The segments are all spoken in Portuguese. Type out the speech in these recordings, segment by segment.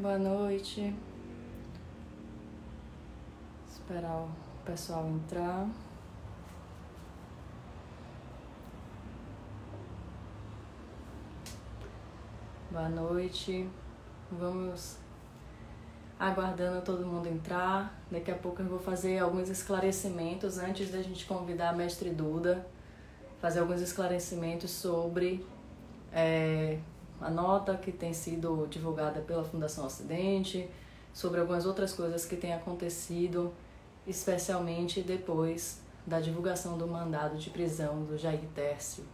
Boa noite. Esperar o pessoal entrar. Boa noite. Vamos aguardando todo mundo entrar. Daqui a pouco eu vou fazer alguns esclarecimentos antes da gente convidar a mestre Duda, fazer alguns esclarecimentos sobre é, a nota que tem sido divulgada pela Fundação Ocidente, sobre algumas outras coisas que têm acontecido, especialmente depois da divulgação do mandado de prisão do Jair Tércio.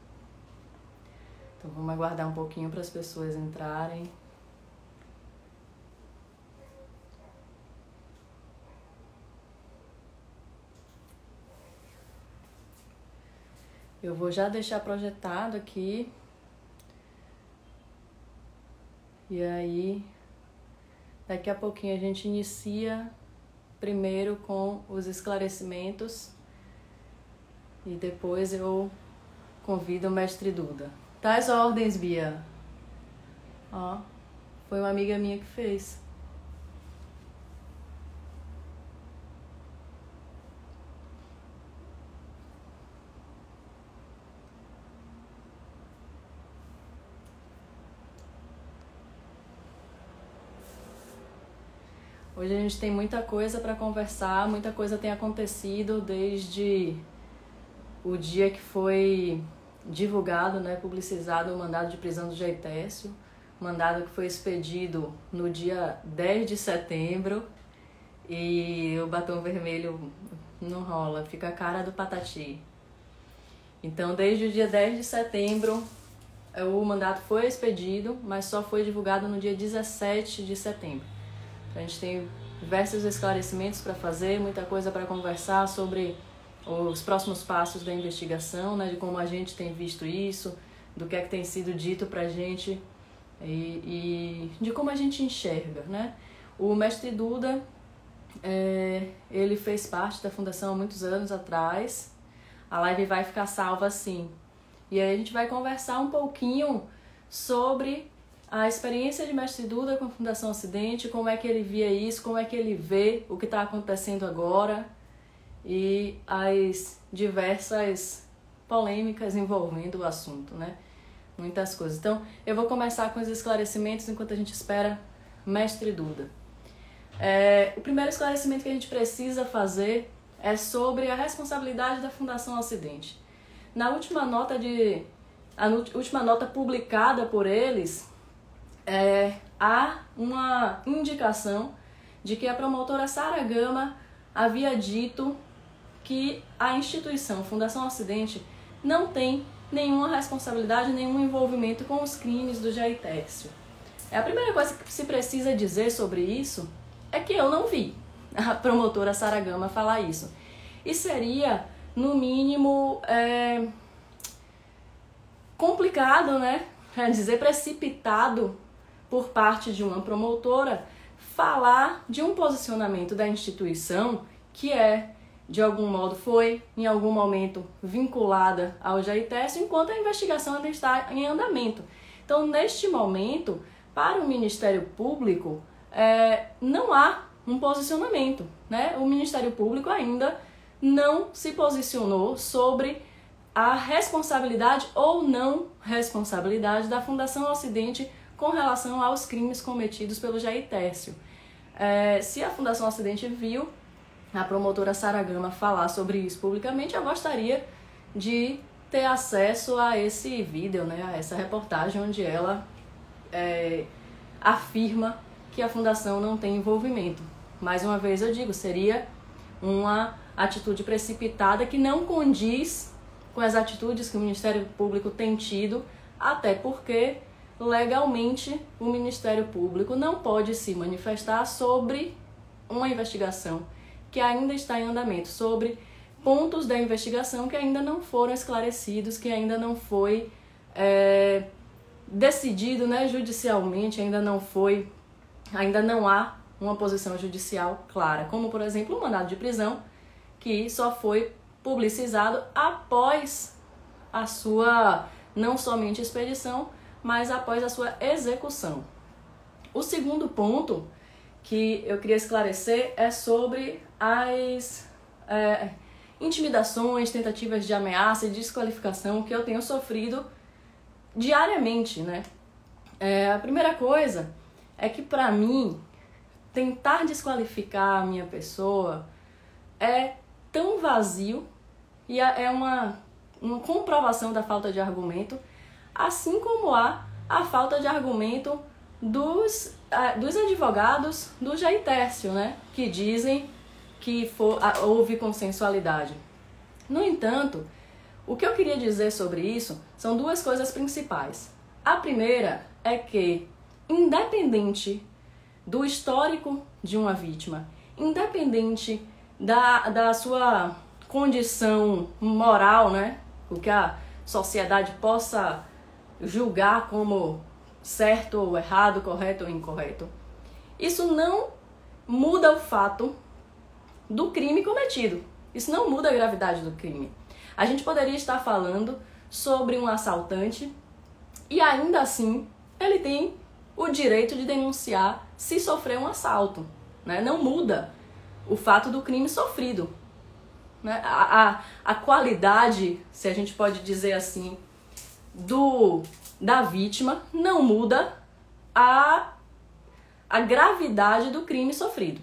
Então vamos aguardar um pouquinho para as pessoas entrarem. Eu vou já deixar projetado aqui E aí, daqui a pouquinho a gente inicia primeiro com os esclarecimentos e depois eu convido o mestre Duda. Tais ordens, Bia. Ó, foi uma amiga minha que fez. Hoje a gente tem muita coisa para conversar, muita coisa tem acontecido desde o dia que foi divulgado, né, publicizado o mandado de prisão do Jaitécio, mandado que foi expedido no dia 10 de setembro e o batom vermelho não rola, fica a cara do patati. Então, desde o dia 10 de setembro, o mandato foi expedido, mas só foi divulgado no dia 17 de setembro. A gente tem diversos esclarecimentos para fazer, muita coisa para conversar sobre os próximos passos da investigação, né, de como a gente tem visto isso, do que é que tem sido dito para a gente e, e, de como a gente enxerga. Né? O mestre Duda, é, ele fez parte da fundação há muitos anos atrás, a live vai ficar salva assim. E aí a gente vai conversar um pouquinho sobre a experiência de Mestre Duda com a Fundação Ocidente, como é que ele via isso, como é que ele vê o que está acontecendo agora e as diversas polêmicas envolvendo o assunto, né? Muitas coisas. Então, eu vou começar com os esclarecimentos enquanto a gente espera Mestre Duda. É, o primeiro esclarecimento que a gente precisa fazer é sobre a responsabilidade da Fundação Ocidente. Na última nota de a última nota publicada por eles, é, há uma indicação de que a promotora Sara Gama havia dito que a instituição Fundação Ocidente não tem nenhuma responsabilidade, nenhum envolvimento com os crimes do Jair Tércio. É a primeira coisa que se precisa dizer sobre isso é que eu não vi a promotora Sara Gama falar isso. E seria, no mínimo, é, complicado, né? Quer dizer, precipitado por parte de uma promotora falar de um posicionamento da instituição que é, de algum modo, foi em algum momento vinculada ao JITES, enquanto a investigação ainda está em andamento. Então, neste momento, para o Ministério Público, é, não há um posicionamento. Né? O Ministério Público ainda não se posicionou sobre a responsabilidade ou não responsabilidade da Fundação Ocidente com relação aos crimes cometidos pelo Jair Tércio. É, se a Fundação Ocidente viu a promotora Sara Gama falar sobre isso publicamente, eu gostaria de ter acesso a esse vídeo, né, a essa reportagem onde ela é, afirma que a fundação não tem envolvimento. Mais uma vez eu digo, seria uma atitude precipitada que não condiz com as atitudes que o Ministério Público tem tido, até porque legalmente o Ministério Público não pode se manifestar sobre uma investigação que ainda está em andamento, sobre pontos da investigação que ainda não foram esclarecidos, que ainda não foi é, decidido né, judicialmente, ainda não foi, ainda não há uma posição judicial clara, como por exemplo o mandado de prisão, que só foi publicizado após a sua não somente expedição, mas após a sua execução. O segundo ponto que eu queria esclarecer é sobre as é, intimidações, tentativas de ameaça e desqualificação que eu tenho sofrido diariamente, né? É, a primeira coisa é que para mim tentar desqualificar a minha pessoa é tão vazio e é uma, uma comprovação da falta de argumento, assim como há a falta de argumento dos, dos advogados do Jair Tércio, né? Que dizem que for, houve consensualidade. No entanto, o que eu queria dizer sobre isso são duas coisas principais. A primeira é que, independente do histórico de uma vítima, independente da, da sua condição moral, né? O que a sociedade possa julgar como certo ou errado, correto ou incorreto. Isso não muda o fato do crime cometido. Isso não muda a gravidade do crime. A gente poderia estar falando sobre um assaltante e ainda assim ele tem o direito de denunciar se sofrer um assalto. Né? Não muda o fato do crime sofrido. Né? A, a, a qualidade, se a gente pode dizer assim, do da vítima não muda a, a gravidade do crime sofrido.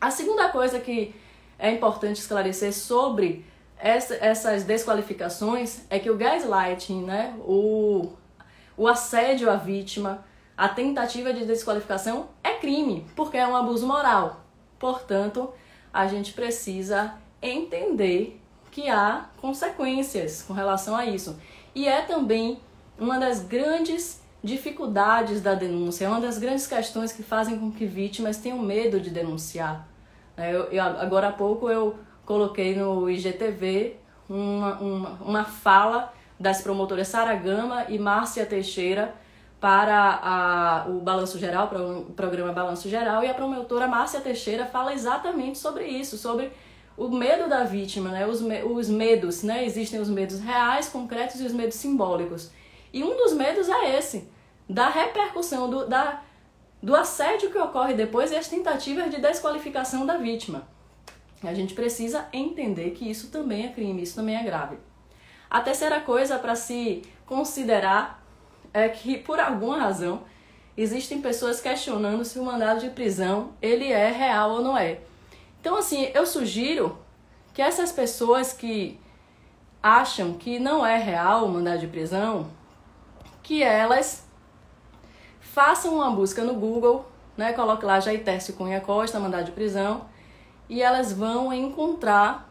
A segunda coisa que é importante esclarecer sobre essa, essas desqualificações é que o gaslighting, né, o, o assédio à vítima, a tentativa de desqualificação é crime, porque é um abuso moral. Portanto, a gente precisa entender que há consequências com relação a isso. E é também uma das grandes dificuldades da denúncia, é uma das grandes questões que fazem com que vítimas tenham medo de denunciar. É, eu, eu, agora há pouco eu coloquei no IGTV uma, uma, uma fala das promotoras Sara Gama e Márcia Teixeira para a, o Balanço Geral, para o programa Balanço Geral, e a promotora Márcia Teixeira fala exatamente sobre isso, sobre o medo da vítima, né? os, me, os medos, né? existem os medos reais, concretos e os medos simbólicos. E um dos medos é esse, da repercussão, do, da, do assédio que ocorre depois e as tentativas de desqualificação da vítima. A gente precisa entender que isso também é crime, isso também é grave. A terceira coisa para se considerar é que, por alguma razão, existem pessoas questionando se o mandado de prisão ele é real ou não é. Então, assim, eu sugiro que essas pessoas que acham que não é real o mandado de prisão, que elas façam uma busca no Google, né? Coloque lá Jair Tércio Cunha Costa, mandado de prisão, e elas vão encontrar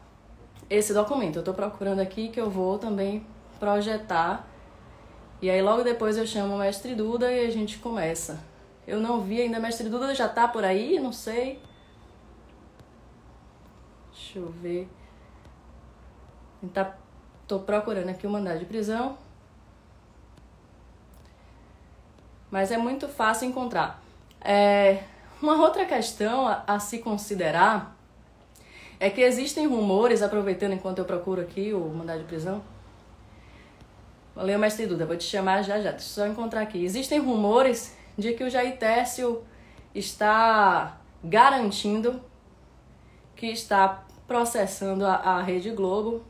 esse documento. Eu estou procurando aqui que eu vou também projetar. E aí logo depois eu chamo o mestre Duda e a gente começa. Eu não vi ainda, mestre Duda já tá por aí, não sei. Deixa eu ver. Tá, tô procurando aqui o mandado de prisão. Mas é muito fácil encontrar. É, uma outra questão a, a se considerar é que existem rumores, aproveitando enquanto eu procuro aqui o mandado de prisão. Valeu, mestre Duda, vou te chamar já já. Deixa eu só encontrar aqui. Existem rumores de que o Jair Tércio está garantindo que está processando a, a Rede Globo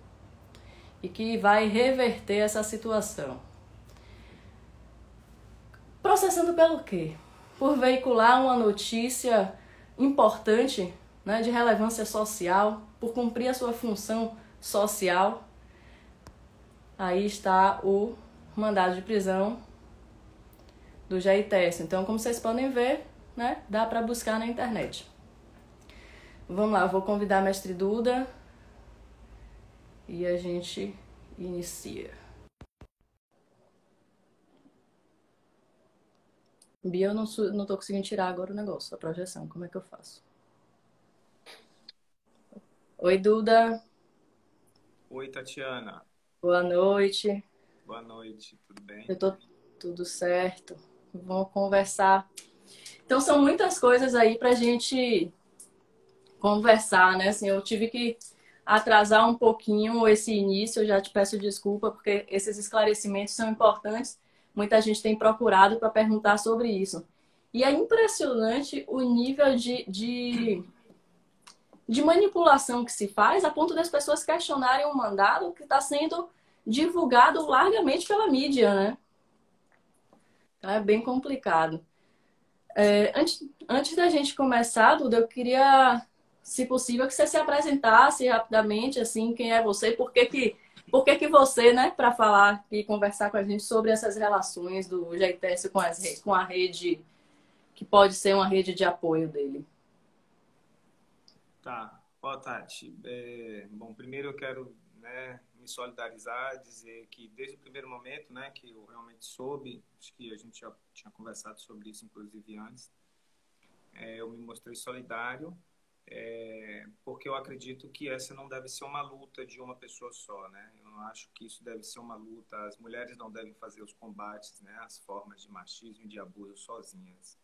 e que vai reverter essa situação. Processando pelo quê? Por veicular uma notícia importante né, de relevância social, por cumprir a sua função social. Aí está o mandado de prisão do Jair Tess. Então, como vocês podem ver, né, dá para buscar na internet. Vamos lá, vou convidar a mestre Duda e a gente inicia. Bia, eu não, não tô conseguindo tirar agora o negócio, a projeção. Como é que eu faço? Oi, Duda. Oi, Tatiana. Boa noite. Boa noite, tudo bem? Eu tô tudo certo. Vamos conversar. Então, são muitas coisas aí pra gente conversar, né? Assim, eu tive que atrasar um pouquinho esse início, eu já te peço desculpa, porque esses esclarecimentos são importantes. Muita gente tem procurado para perguntar sobre isso. E é impressionante o nível de, de, de manipulação que se faz a ponto das pessoas questionarem um mandado que está sendo divulgado largamente pela mídia, né? Então é bem complicado. É, antes, antes da gente começar, Duda, eu queria, se possível, que você se apresentasse rapidamente, assim, quem é você, por que que, por que, que você, né, para falar e conversar com a gente sobre essas relações do GTS com, as, com a rede, que pode ser uma rede de apoio dele. Tá. Ó, Tati, é, bom, primeiro eu quero né, me solidarizar, dizer que desde o primeiro momento, né, que eu realmente soube, acho que a gente já tinha conversado sobre isso, inclusive antes, é, eu me mostrei solidário, é, porque eu acredito que essa não deve ser uma luta de uma pessoa só, né? Eu não acho que isso deve ser uma luta. As mulheres não devem fazer os combates, né? As formas de machismo e de abuso sozinhas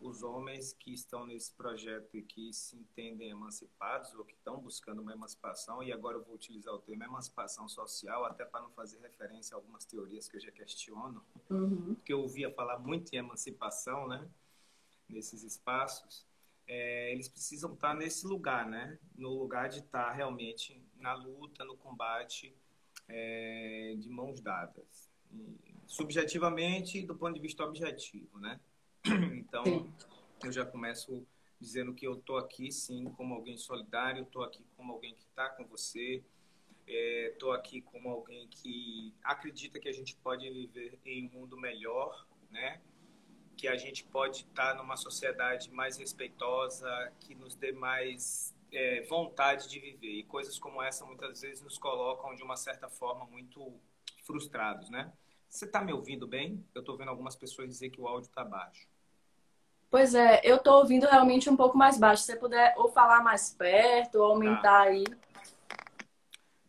os homens que estão nesse projeto e que se entendem emancipados ou que estão buscando uma emancipação, e agora eu vou utilizar o termo emancipação social, até para não fazer referência a algumas teorias que eu já questiono, uhum. porque eu ouvia falar muito em emancipação, né, nesses espaços, é, eles precisam estar nesse lugar, né, no lugar de estar realmente na luta, no combate, é, de mãos dadas. E, subjetivamente, do ponto de vista objetivo, né? Então, sim. eu já começo dizendo que eu estou aqui, sim, como alguém solidário, estou aqui como alguém que está com você, estou é, aqui como alguém que acredita que a gente pode viver em um mundo melhor, né? Que a gente pode estar numa sociedade mais respeitosa, que nos dê mais é, vontade de viver. E coisas como essa muitas vezes nos colocam de uma certa forma muito frustrados, né? Você está me ouvindo bem? Eu estou vendo algumas pessoas dizer que o áudio está baixo. Pois é, eu estou ouvindo realmente um pouco mais baixo. Se você puder ou falar mais perto, ou aumentar tá. aí.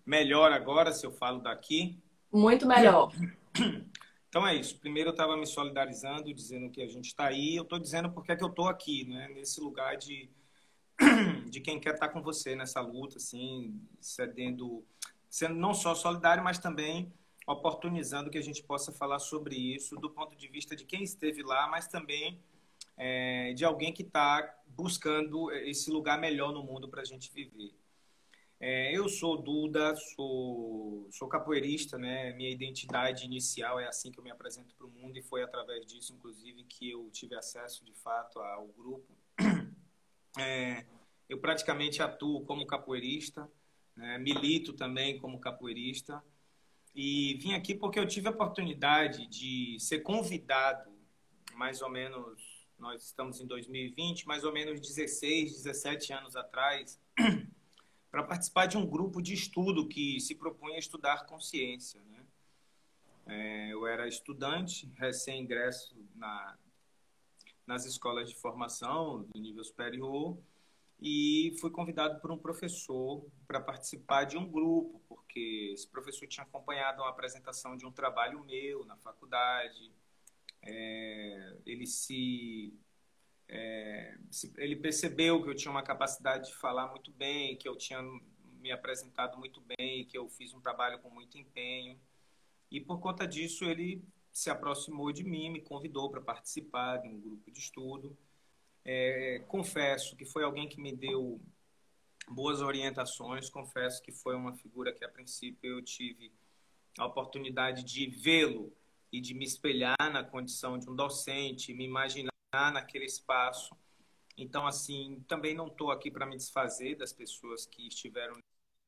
Melhor agora se eu falo daqui? Muito melhor. Então é isso. Primeiro eu estava me solidarizando, dizendo que a gente está aí. Eu estou dizendo porque é que eu estou aqui, né? Nesse lugar de, de quem quer estar tá com você nessa luta, assim, cedendo, sendo não só solidário, mas também oportunizando que a gente possa falar sobre isso do ponto de vista de quem esteve lá, mas também é, de alguém que está buscando esse lugar melhor no mundo para a gente viver. É, eu sou Duda, sou, sou capoeirista, né? Minha identidade inicial é assim que eu me apresento para o mundo e foi através disso, inclusive, que eu tive acesso de fato ao grupo. É, eu praticamente atuo como capoeirista, né? milito também como capoeirista. E vim aqui porque eu tive a oportunidade de ser convidado, mais ou menos, nós estamos em 2020, mais ou menos 16, 17 anos atrás, para participar de um grupo de estudo que se propunha a estudar consciência. Né? É, eu era estudante, recém-ingresso na, nas escolas de formação do nível superior, e fui convidado por um professor para participar de um grupo, porque esse professor tinha acompanhado uma apresentação de um trabalho meu na faculdade. É, ele se, é, ele percebeu que eu tinha uma capacidade de falar muito bem, que eu tinha me apresentado muito bem, que eu fiz um trabalho com muito empenho. E por conta disso ele se aproximou de mim, me convidou para participar de um grupo de estudo. É, confesso que foi alguém que me deu boas orientações. Confesso que foi uma figura que, a princípio, eu tive a oportunidade de vê-lo e de me espelhar na condição de um docente, me imaginar naquele espaço. Então, assim, também não estou aqui para me desfazer das pessoas que estiveram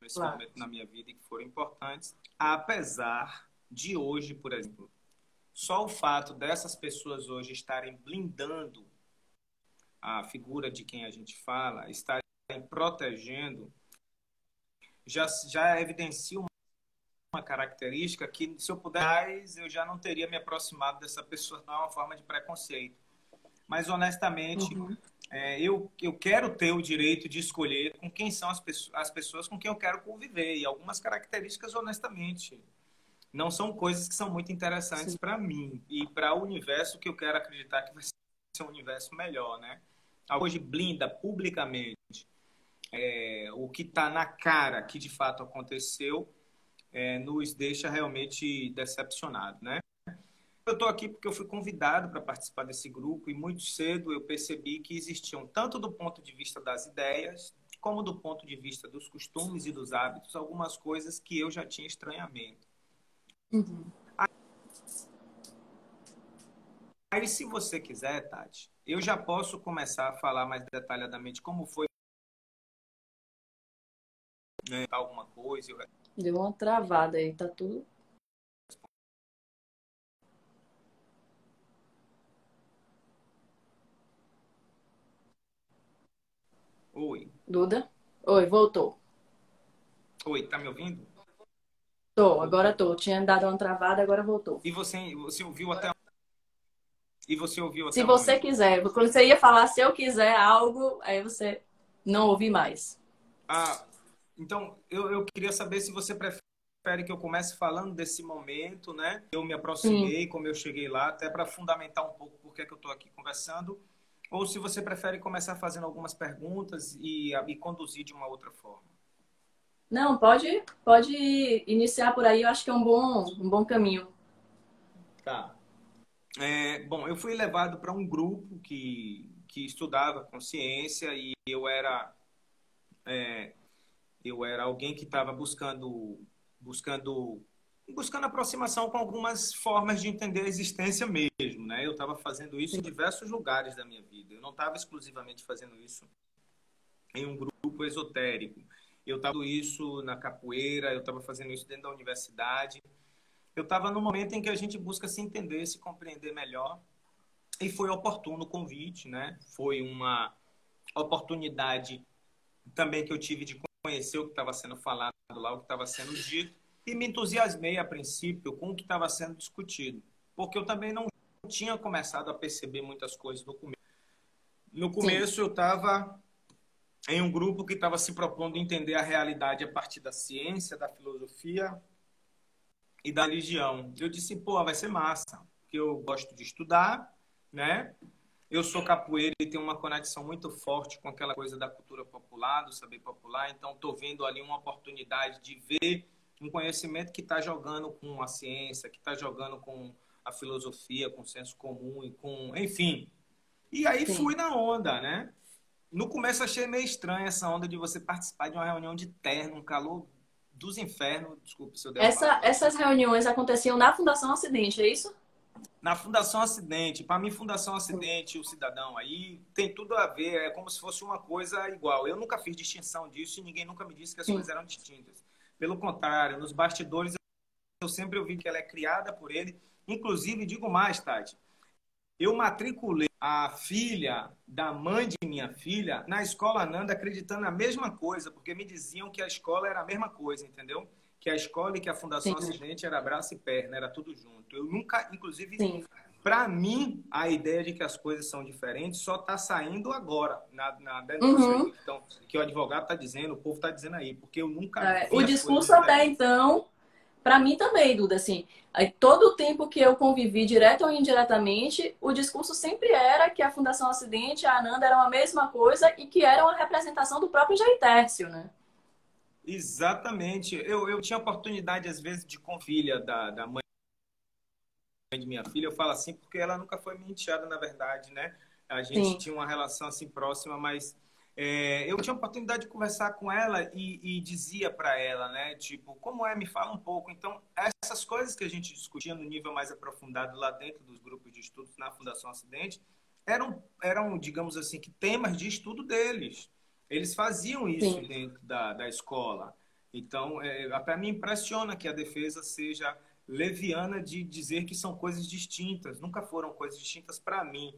nesse claro. momento na minha vida e que foram importantes, apesar de hoje, por exemplo, só o fato dessas pessoas hoje estarem blindando a figura de quem a gente fala, estarem protegendo, já, já evidencia uma característica que, se eu pudesse, eu já não teria me aproximado dessa pessoa, não é uma forma de preconceito. Mas, honestamente, uhum. é, eu, eu quero ter o direito de escolher com quem são as, pessoas, as pessoas com quem eu quero conviver. E algumas características, honestamente, não são coisas que são muito interessantes para mim e para o universo que eu quero acreditar que vai ser um universo melhor, né? Hoje blinda publicamente é, o que está na cara que de fato aconteceu, é, nos deixa realmente decepcionado, né? Eu estou aqui porque eu fui convidado para participar desse grupo e muito cedo eu percebi que existiam, tanto do ponto de vista das ideias, como do ponto de vista dos costumes e dos hábitos, algumas coisas que eu já tinha estranhamento. Uhum. Aí, se você quiser, Tati, eu já posso começar a falar mais detalhadamente como foi né, alguma coisa. Deu uma travada aí, tá tudo. Oi. Duda? Oi, voltou. Oi, tá me ouvindo? Tô, agora tô. Tinha dado uma travada, agora voltou. E você, você ouviu até e você ouviu até Se você momento. quiser. Quando você ia falar se eu quiser algo, aí você não ouvi mais. Ah, então eu, eu queria saber se você prefere que eu comece falando desse momento, né? Eu me aproximei, Sim. como eu cheguei lá, até para fundamentar um pouco por que, que eu estou aqui conversando. Ou se você prefere começar fazendo algumas perguntas e, e conduzir de uma outra forma. Não, pode, pode iniciar por aí. Eu acho que é um bom, um bom caminho. Tá. É, bom, eu fui levado para um grupo que, que estudava consciência e eu era é, eu era alguém que estava buscando buscando buscando aproximação com algumas formas de entender a existência mesmo, né? Eu estava fazendo isso em diversos lugares da minha vida. Eu não estava exclusivamente fazendo isso em um grupo esotérico. Eu estava isso na capoeira, eu estava fazendo isso dentro da universidade eu estava no momento em que a gente busca se entender, se compreender melhor. E foi oportuno o convite, né? Foi uma oportunidade também que eu tive de conhecer o que estava sendo falado lá, o que estava sendo dito. E me entusiasmei a princípio com o que estava sendo discutido. Porque eu também não tinha começado a perceber muitas coisas no começo. No começo Sim. eu estava em um grupo que estava se propondo entender a realidade a partir da ciência, da filosofia e da religião. Eu disse, pô, vai ser massa, porque eu gosto de estudar, né? Eu sou capoeira e tenho uma conexão muito forte com aquela coisa da cultura popular, do saber popular, então estou vendo ali uma oportunidade de ver um conhecimento que está jogando com a ciência, que está jogando com a filosofia, com o senso comum e com, enfim. E aí Sim. fui na onda, né? No começo achei meio estranho essa onda de você participar de uma reunião de terno, um calor dos infernos, desculpe se eu der Essa, Essas reuniões aconteciam na Fundação Acidente, é isso? Na Fundação Acidente. Para mim, Fundação Acidente, o cidadão aí, tem tudo a ver, é como se fosse uma coisa igual. Eu nunca fiz distinção disso e ninguém nunca me disse que as Sim. coisas eram distintas. Pelo contrário, nos bastidores eu sempre ouvi que ela é criada por ele. Inclusive, digo mais, Tati, eu matriculei a filha da mãe de minha filha na escola Nanda acreditando na mesma coisa, porque me diziam que a escola era a mesma coisa, entendeu? Que a escola e que a Fundação Sim. Acidente era braço e perna, era tudo junto. Eu nunca, inclusive, para mim, a ideia de que as coisas são diferentes só está saindo agora, na, na denúncia uhum. então, que o advogado está dizendo, o povo está dizendo aí, porque eu nunca. É, o discurso até então para mim também, Duda, assim, todo o tempo que eu convivi, direto ou indiretamente, o discurso sempre era que a Fundação Ocidente e a Ananda eram a mesma coisa e que era uma representação do próprio Jair Tércio, né? Exatamente. Eu, eu tinha oportunidade, às vezes, de com filha da, da mãe de minha filha, eu falo assim porque ela nunca foi minha enteada, na verdade, né? A gente Sim. tinha uma relação assim próxima, mas é, eu tinha a oportunidade de conversar com ela e, e dizia para ela, né, tipo, como é, me fala um pouco. Então, essas coisas que a gente discutia no nível mais aprofundado lá dentro dos grupos de estudos na Fundação Acidente, eram, eram digamos assim, que temas de estudo deles. Eles faziam isso Sim. dentro da, da escola. Então, é, até me impressiona que a defesa seja leviana de dizer que são coisas distintas. Nunca foram coisas distintas para mim.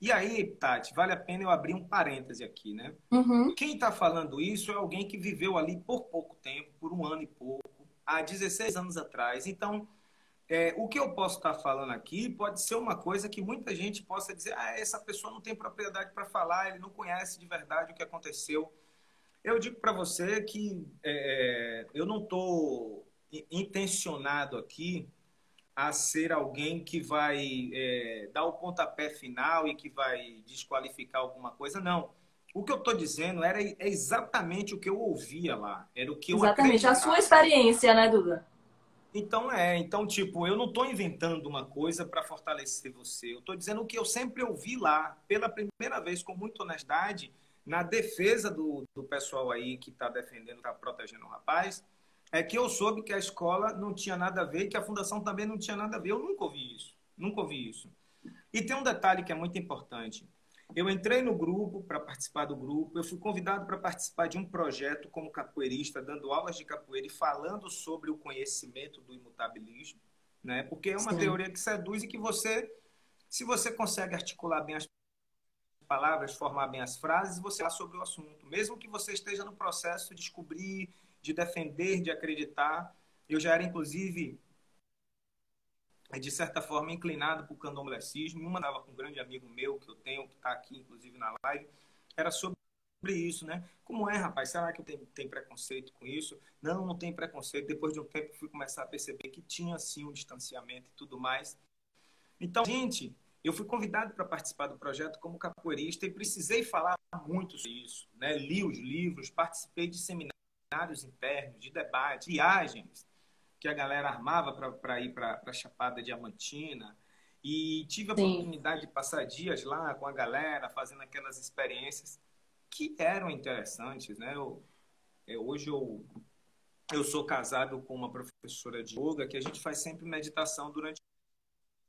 E aí, Tati, vale a pena eu abrir um parêntese aqui, né? Uhum. Quem está falando isso é alguém que viveu ali por pouco tempo, por um ano e pouco, há 16 anos atrás. Então, é, o que eu posso estar tá falando aqui pode ser uma coisa que muita gente possa dizer: ah, essa pessoa não tem propriedade para falar, ele não conhece de verdade o que aconteceu. Eu digo para você que é, eu não estou intencionado aqui a ser alguém que vai é, dar o pontapé final e que vai desqualificar alguma coisa, não. O que eu estou dizendo era é exatamente o que eu ouvia lá. Era o que eu Exatamente, a sua experiência, né, Duda? Então é, então tipo, eu não estou inventando uma coisa para fortalecer você. Eu estou dizendo o que eu sempre ouvi lá, pela primeira vez, com muita honestidade, na defesa do, do pessoal aí que está defendendo, está protegendo o rapaz, é que eu soube que a escola não tinha nada a ver, que a fundação também não tinha nada a ver. Eu nunca ouvi isso, nunca ouvi isso. E tem um detalhe que é muito importante. Eu entrei no grupo para participar do grupo, eu fui convidado para participar de um projeto como capoeirista, dando aulas de capoeira e falando sobre o conhecimento do imutabilismo, né? Porque é uma Sim. teoria que seduz e que você, se você consegue articular bem as palavras, formar bem as frases, você fala sobre o assunto, mesmo que você esteja no processo de descobrir, de defender, de acreditar. Eu já era inclusive de certa forma inclinado para o candomblecismo. Uma estava com um grande amigo meu que eu tenho, que está aqui inclusive na live, era sobre isso, né? Como é, rapaz? Será que tenho, tenho preconceito com isso? Não, não tem preconceito. Depois de um tempo, fui começar a perceber que tinha sim um distanciamento e tudo mais. Então, gente, eu fui convidado para participar do projeto como capoeirista e precisei falar muito sobre isso, né? Li os livros, participei de seminários internos, de debates, viagens que a galera armava para ir para a Chapada Diamantina. E tive a Sim. oportunidade de passar dias lá com a galera, fazendo aquelas experiências que eram interessantes. Né? Eu, eu, hoje eu, eu sou casado com uma professora de yoga que a gente faz sempre meditação durante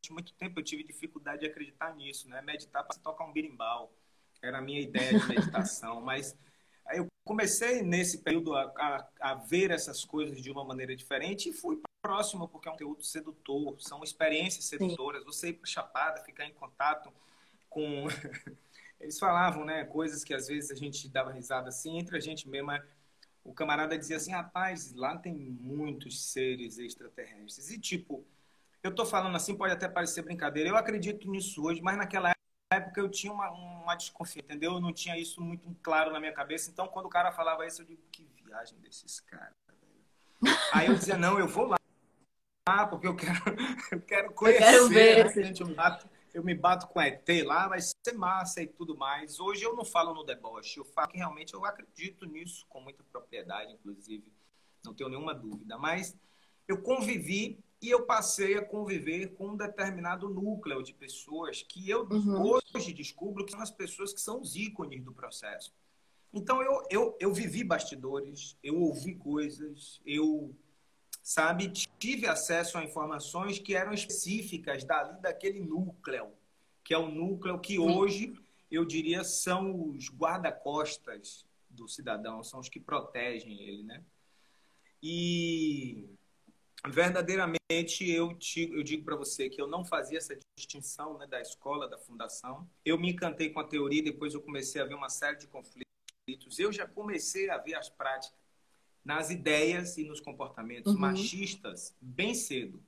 muito tempo. Eu tive dificuldade de acreditar nisso, né? meditar para tocar um birimbau. Era a minha ideia de meditação, mas comecei nesse período a, a, a, ver essas coisas de uma maneira diferente e fui próximo, porque é um conteúdo sedutor, são experiências sedutoras. Sim. Você ir para Chapada, ficar em contato com. Eles falavam, né, coisas que às vezes a gente dava risada assim, entre a gente mesmo. O camarada dizia assim: rapaz, lá tem muitos seres extraterrestres. E tipo, eu tô falando assim, pode até parecer brincadeira. Eu acredito nisso hoje, mas naquela época eu tinha uma, uma desconfiança, entendeu? Eu não tinha isso muito claro na minha cabeça. Então, quando o cara falava isso, eu digo, que viagem desses caras, velho. Aí eu dizia, não, eu vou lá, porque eu quero, eu quero conhecer. Eu quero ver. Né? Eu, me bato, eu me bato com a ET lá, vai ser massa e tudo mais. Hoje eu não falo no deboche, eu falo que realmente eu acredito nisso com muita propriedade, inclusive. Não tenho nenhuma dúvida. Mas eu convivi e eu passei a conviver com um determinado núcleo de pessoas que eu uhum. hoje descubro que são as pessoas que são os ícones do processo. Então eu, eu, eu vivi bastidores, eu ouvi coisas, eu, sabe, tive acesso a informações que eram específicas dali daquele núcleo, que é o núcleo que hoje eu diria são os guarda-costas do cidadão, são os que protegem ele, né? E verdadeiramente eu, te, eu digo para você que eu não fazia essa distinção né, da escola, da fundação. Eu me encantei com a teoria, depois eu comecei a ver uma série de conflitos. Eu já comecei a ver as práticas nas ideias e nos comportamentos uhum. machistas bem cedo,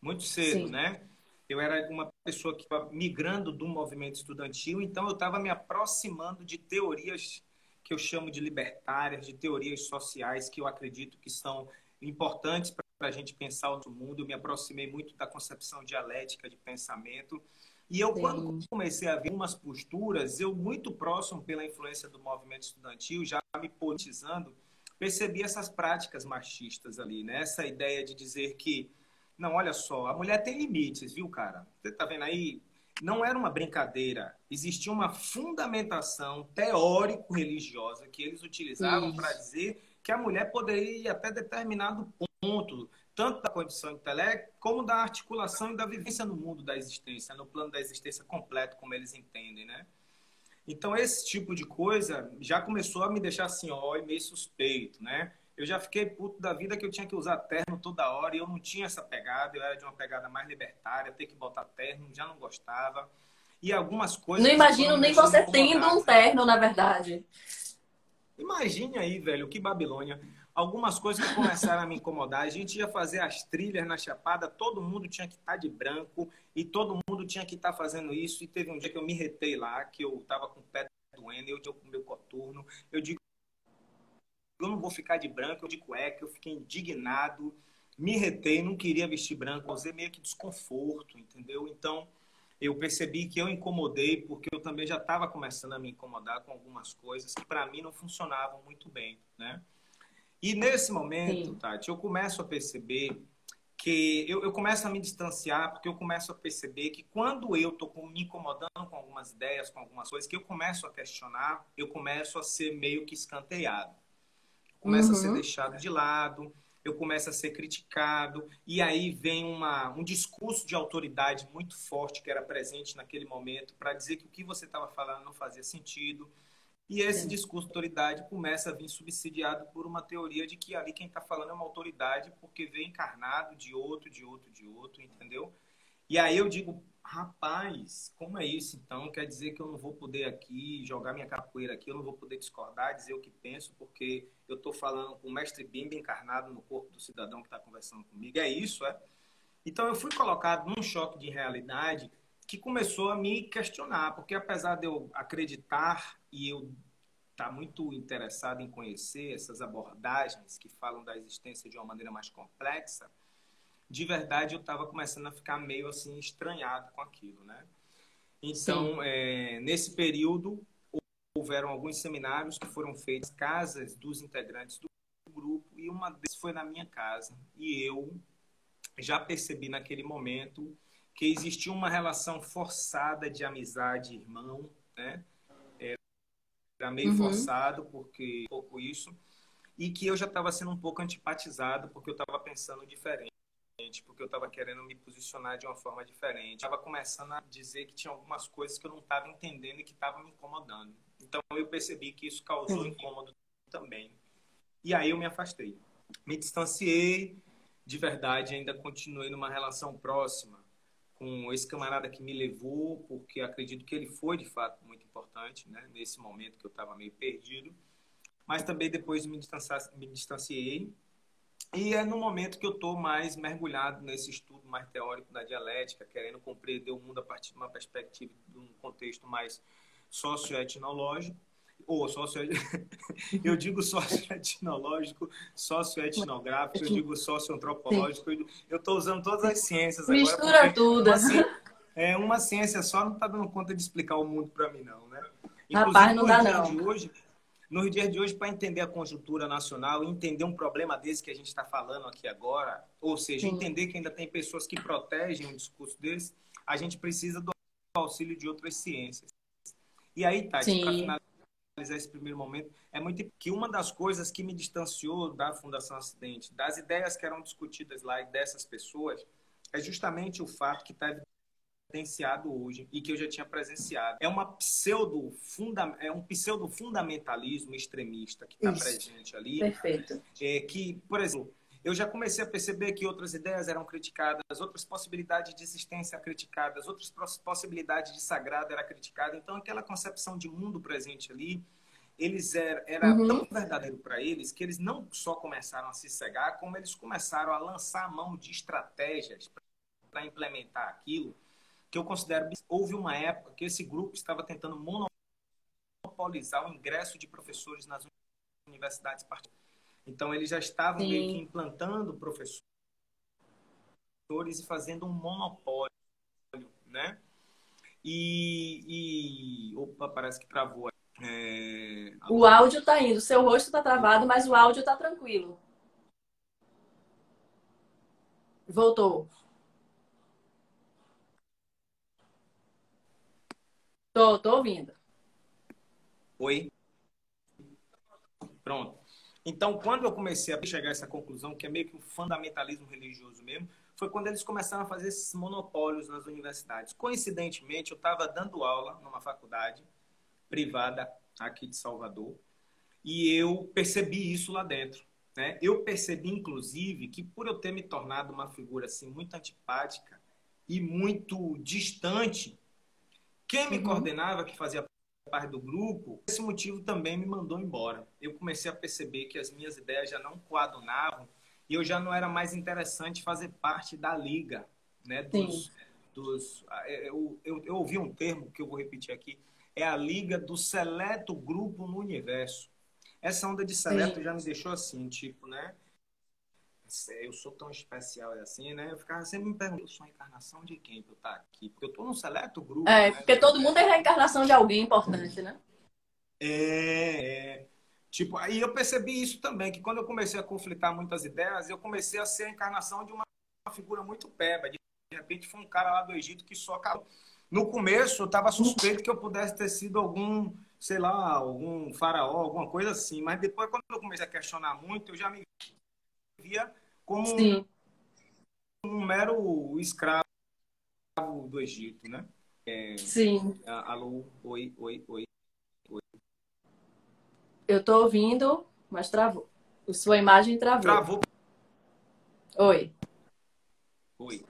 muito cedo, Sim. né? Eu era uma pessoa que estava migrando do movimento estudantil, então eu estava me aproximando de teorias que eu chamo de libertárias, de teorias sociais que eu acredito que são importantes para a gente pensar o mundo. Eu me aproximei muito da concepção dialética de pensamento. E eu, Sim. quando comecei a ver umas posturas, eu, muito próximo pela influência do movimento estudantil, já me politizando, percebi essas práticas machistas ali, né? Essa ideia de dizer que, não, olha só, a mulher tem limites, viu, cara? Você tá vendo aí? Não era uma brincadeira. Existia uma fundamentação teórico-religiosa que eles utilizavam para dizer que a mulher poderia ir até determinado ponto, tanto da condição intelectual como da articulação e da vivência no mundo da existência, no plano da existência completo, como eles entendem, né? Então, esse tipo de coisa já começou a me deixar assim, ó, meio suspeito, né? Eu já fiquei puto da vida que eu tinha que usar terno toda hora e eu não tinha essa pegada, eu era de uma pegada mais libertária, ter que botar terno, já não gostava. E algumas coisas. Não imagino nem você tendo um terno, na verdade. Imagine aí, velho, que Babilônia algumas coisas que começaram a me incomodar. A gente ia fazer as trilhas na Chapada, todo mundo tinha que estar tá de branco e todo mundo tinha que estar tá fazendo isso. E teve um dia que eu me retei lá, que eu estava com o pé doendo, eu com o meu coturno. Eu digo, eu não vou ficar de branco, eu de cueca, eu fiquei indignado, me retei, não queria vestir branco, causei meio que desconforto, entendeu? Então, eu percebi que eu incomodei porque eu também já estava começando a me incomodar com algumas coisas que para mim não funcionavam muito bem, né? E nesse momento, Sim. Tati, eu começo a perceber que eu, eu começo a me distanciar porque eu começo a perceber que quando eu estou me incomodando com algumas ideias, com algumas coisas, que eu começo a questionar, eu começo a ser meio que escanteado. Começo uhum. a ser uhum. deixado de lado, eu começo a ser criticado, e aí vem uma, um discurso de autoridade muito forte que era presente naquele momento para dizer que o que você estava falando não fazia sentido, e esse Sim. discurso de autoridade começa a vir subsidiado por uma teoria de que ali quem está falando é uma autoridade porque veio encarnado de outro, de outro, de outro, entendeu? E aí eu digo, rapaz, como é isso então? Quer dizer que eu não vou poder aqui jogar minha capoeira aqui, eu não vou poder discordar, dizer o que penso, porque eu estou falando com o mestre Bimba encarnado no corpo do cidadão que está conversando comigo. É isso, é? Então eu fui colocado num choque de realidade que começou a me questionar, porque apesar de eu acreditar e eu tá muito interessado em conhecer essas abordagens que falam da existência de uma maneira mais complexa, de verdade eu estava começando a ficar meio assim estranhado com aquilo, né? Então, é, nesse período houveram alguns seminários que foram feitos casas dos integrantes do grupo e uma delas foi na minha casa e eu já percebi naquele momento que existia uma relação forçada de amizade irmão, né? Era meio uhum. forçado, porque um pouco isso, e que eu já estava sendo um pouco antipatizado, porque eu estava pensando diferente, porque eu estava querendo me posicionar de uma forma diferente. Estava começando a dizer que tinha algumas coisas que eu não estava entendendo e que estavam me incomodando. Então eu percebi que isso causou incômodo também. E aí eu me afastei. Me distanciei, de verdade, ainda continuei numa relação próxima com esse camarada que me levou, porque acredito que ele foi de fato muito importante, né, nesse momento que eu estava meio perdido. Mas também depois me, me distanciei. E é no momento que eu estou mais mergulhado nesse estudo mais teórico da dialética, querendo compreender o mundo a partir de uma perspectiva, de um contexto mais socioetnológico ou socio... eu digo socioetnológico, socioetnográfico, eu digo socioantropológico, eu estou usando todas as ciências Mistura agora. tudo. Uma, é, uma ciência só não está dando conta de explicar o mundo para mim, não, né? Inclusive, Rapaz, não dá não. De hoje, nos dias de hoje, para entender a conjuntura nacional, entender um problema desse que a gente está falando aqui agora, ou seja, Sim. entender que ainda tem pessoas que protegem um discurso desse, a gente precisa do auxílio de outras ciências. E aí, Tati, para finalizar, esse primeiro momento é muito que uma das coisas que me distanciou da Fundação Acidente, das ideias que eram discutidas lá e dessas pessoas, é justamente o fato que está evidenciado hoje e que eu já tinha presenciado. É uma pseudo funda, é um pseudo fundamentalismo extremista que está presente ali. Perfeito. É, que, por exemplo, eu já comecei a perceber que outras ideias eram criticadas, outras possibilidades de existência criticadas, outras possibilidades de sagrado era criticada. Então, aquela concepção de mundo presente ali, eles era, era uhum. tão verdadeiro para eles que eles não só começaram a se cegar, como eles começaram a lançar a mão de estratégias para implementar aquilo que eu considero houve uma época que esse grupo estava tentando monopolizar o ingresso de professores nas universidades particulares então, eles já estavam Sim. meio que implantando professores e fazendo um monopólio, né? E, e... opa, parece que travou. É... O áudio está indo, seu rosto está travado, mas o áudio está tranquilo. Voltou. Tô, tô ouvindo. Oi. Pronto. Então, quando eu comecei a chegar a essa conclusão, que é meio que um fundamentalismo religioso mesmo, foi quando eles começaram a fazer esses monopólios nas universidades. Coincidentemente, eu estava dando aula numa faculdade privada aqui de Salvador e eu percebi isso lá dentro. Né? Eu percebi, inclusive, que por eu ter me tornado uma figura assim muito antipática e muito distante, quem me uhum. coordenava, que fazia parte do grupo, esse motivo também me mandou embora. Eu comecei a perceber que as minhas ideias já não coadunavam e eu já não era mais interessante fazer parte da liga, né? Dos, dos, é, eu, eu, eu ouvi um termo que eu vou repetir aqui, é a liga do seleto grupo no universo. Essa onda de seleto Sim. já me deixou assim, tipo, né? Eu sou tão especial assim, né? Eu ficava sempre me perguntando, eu sou a encarnação de quem pra eu estar aqui? Porque eu tô num seleto grupo. É, né? porque todo mundo é a reencarnação de alguém importante, né? É, é. Tipo, aí eu percebi isso também, que quando eu comecei a conflitar muitas ideias, eu comecei a ser a encarnação de uma figura muito peba. De repente foi um cara lá do Egito que só acabou. No começo eu estava suspeito que eu pudesse ter sido algum, sei lá, algum faraó, alguma coisa assim. Mas depois, quando eu comecei a questionar muito, eu já me via como um, um, mero escravo do Egito, né? É, Sim. Alô, oi, oi, oi, oi. Eu estou ouvindo, mas travou. Sua imagem travou. Travou. Oi. Oi.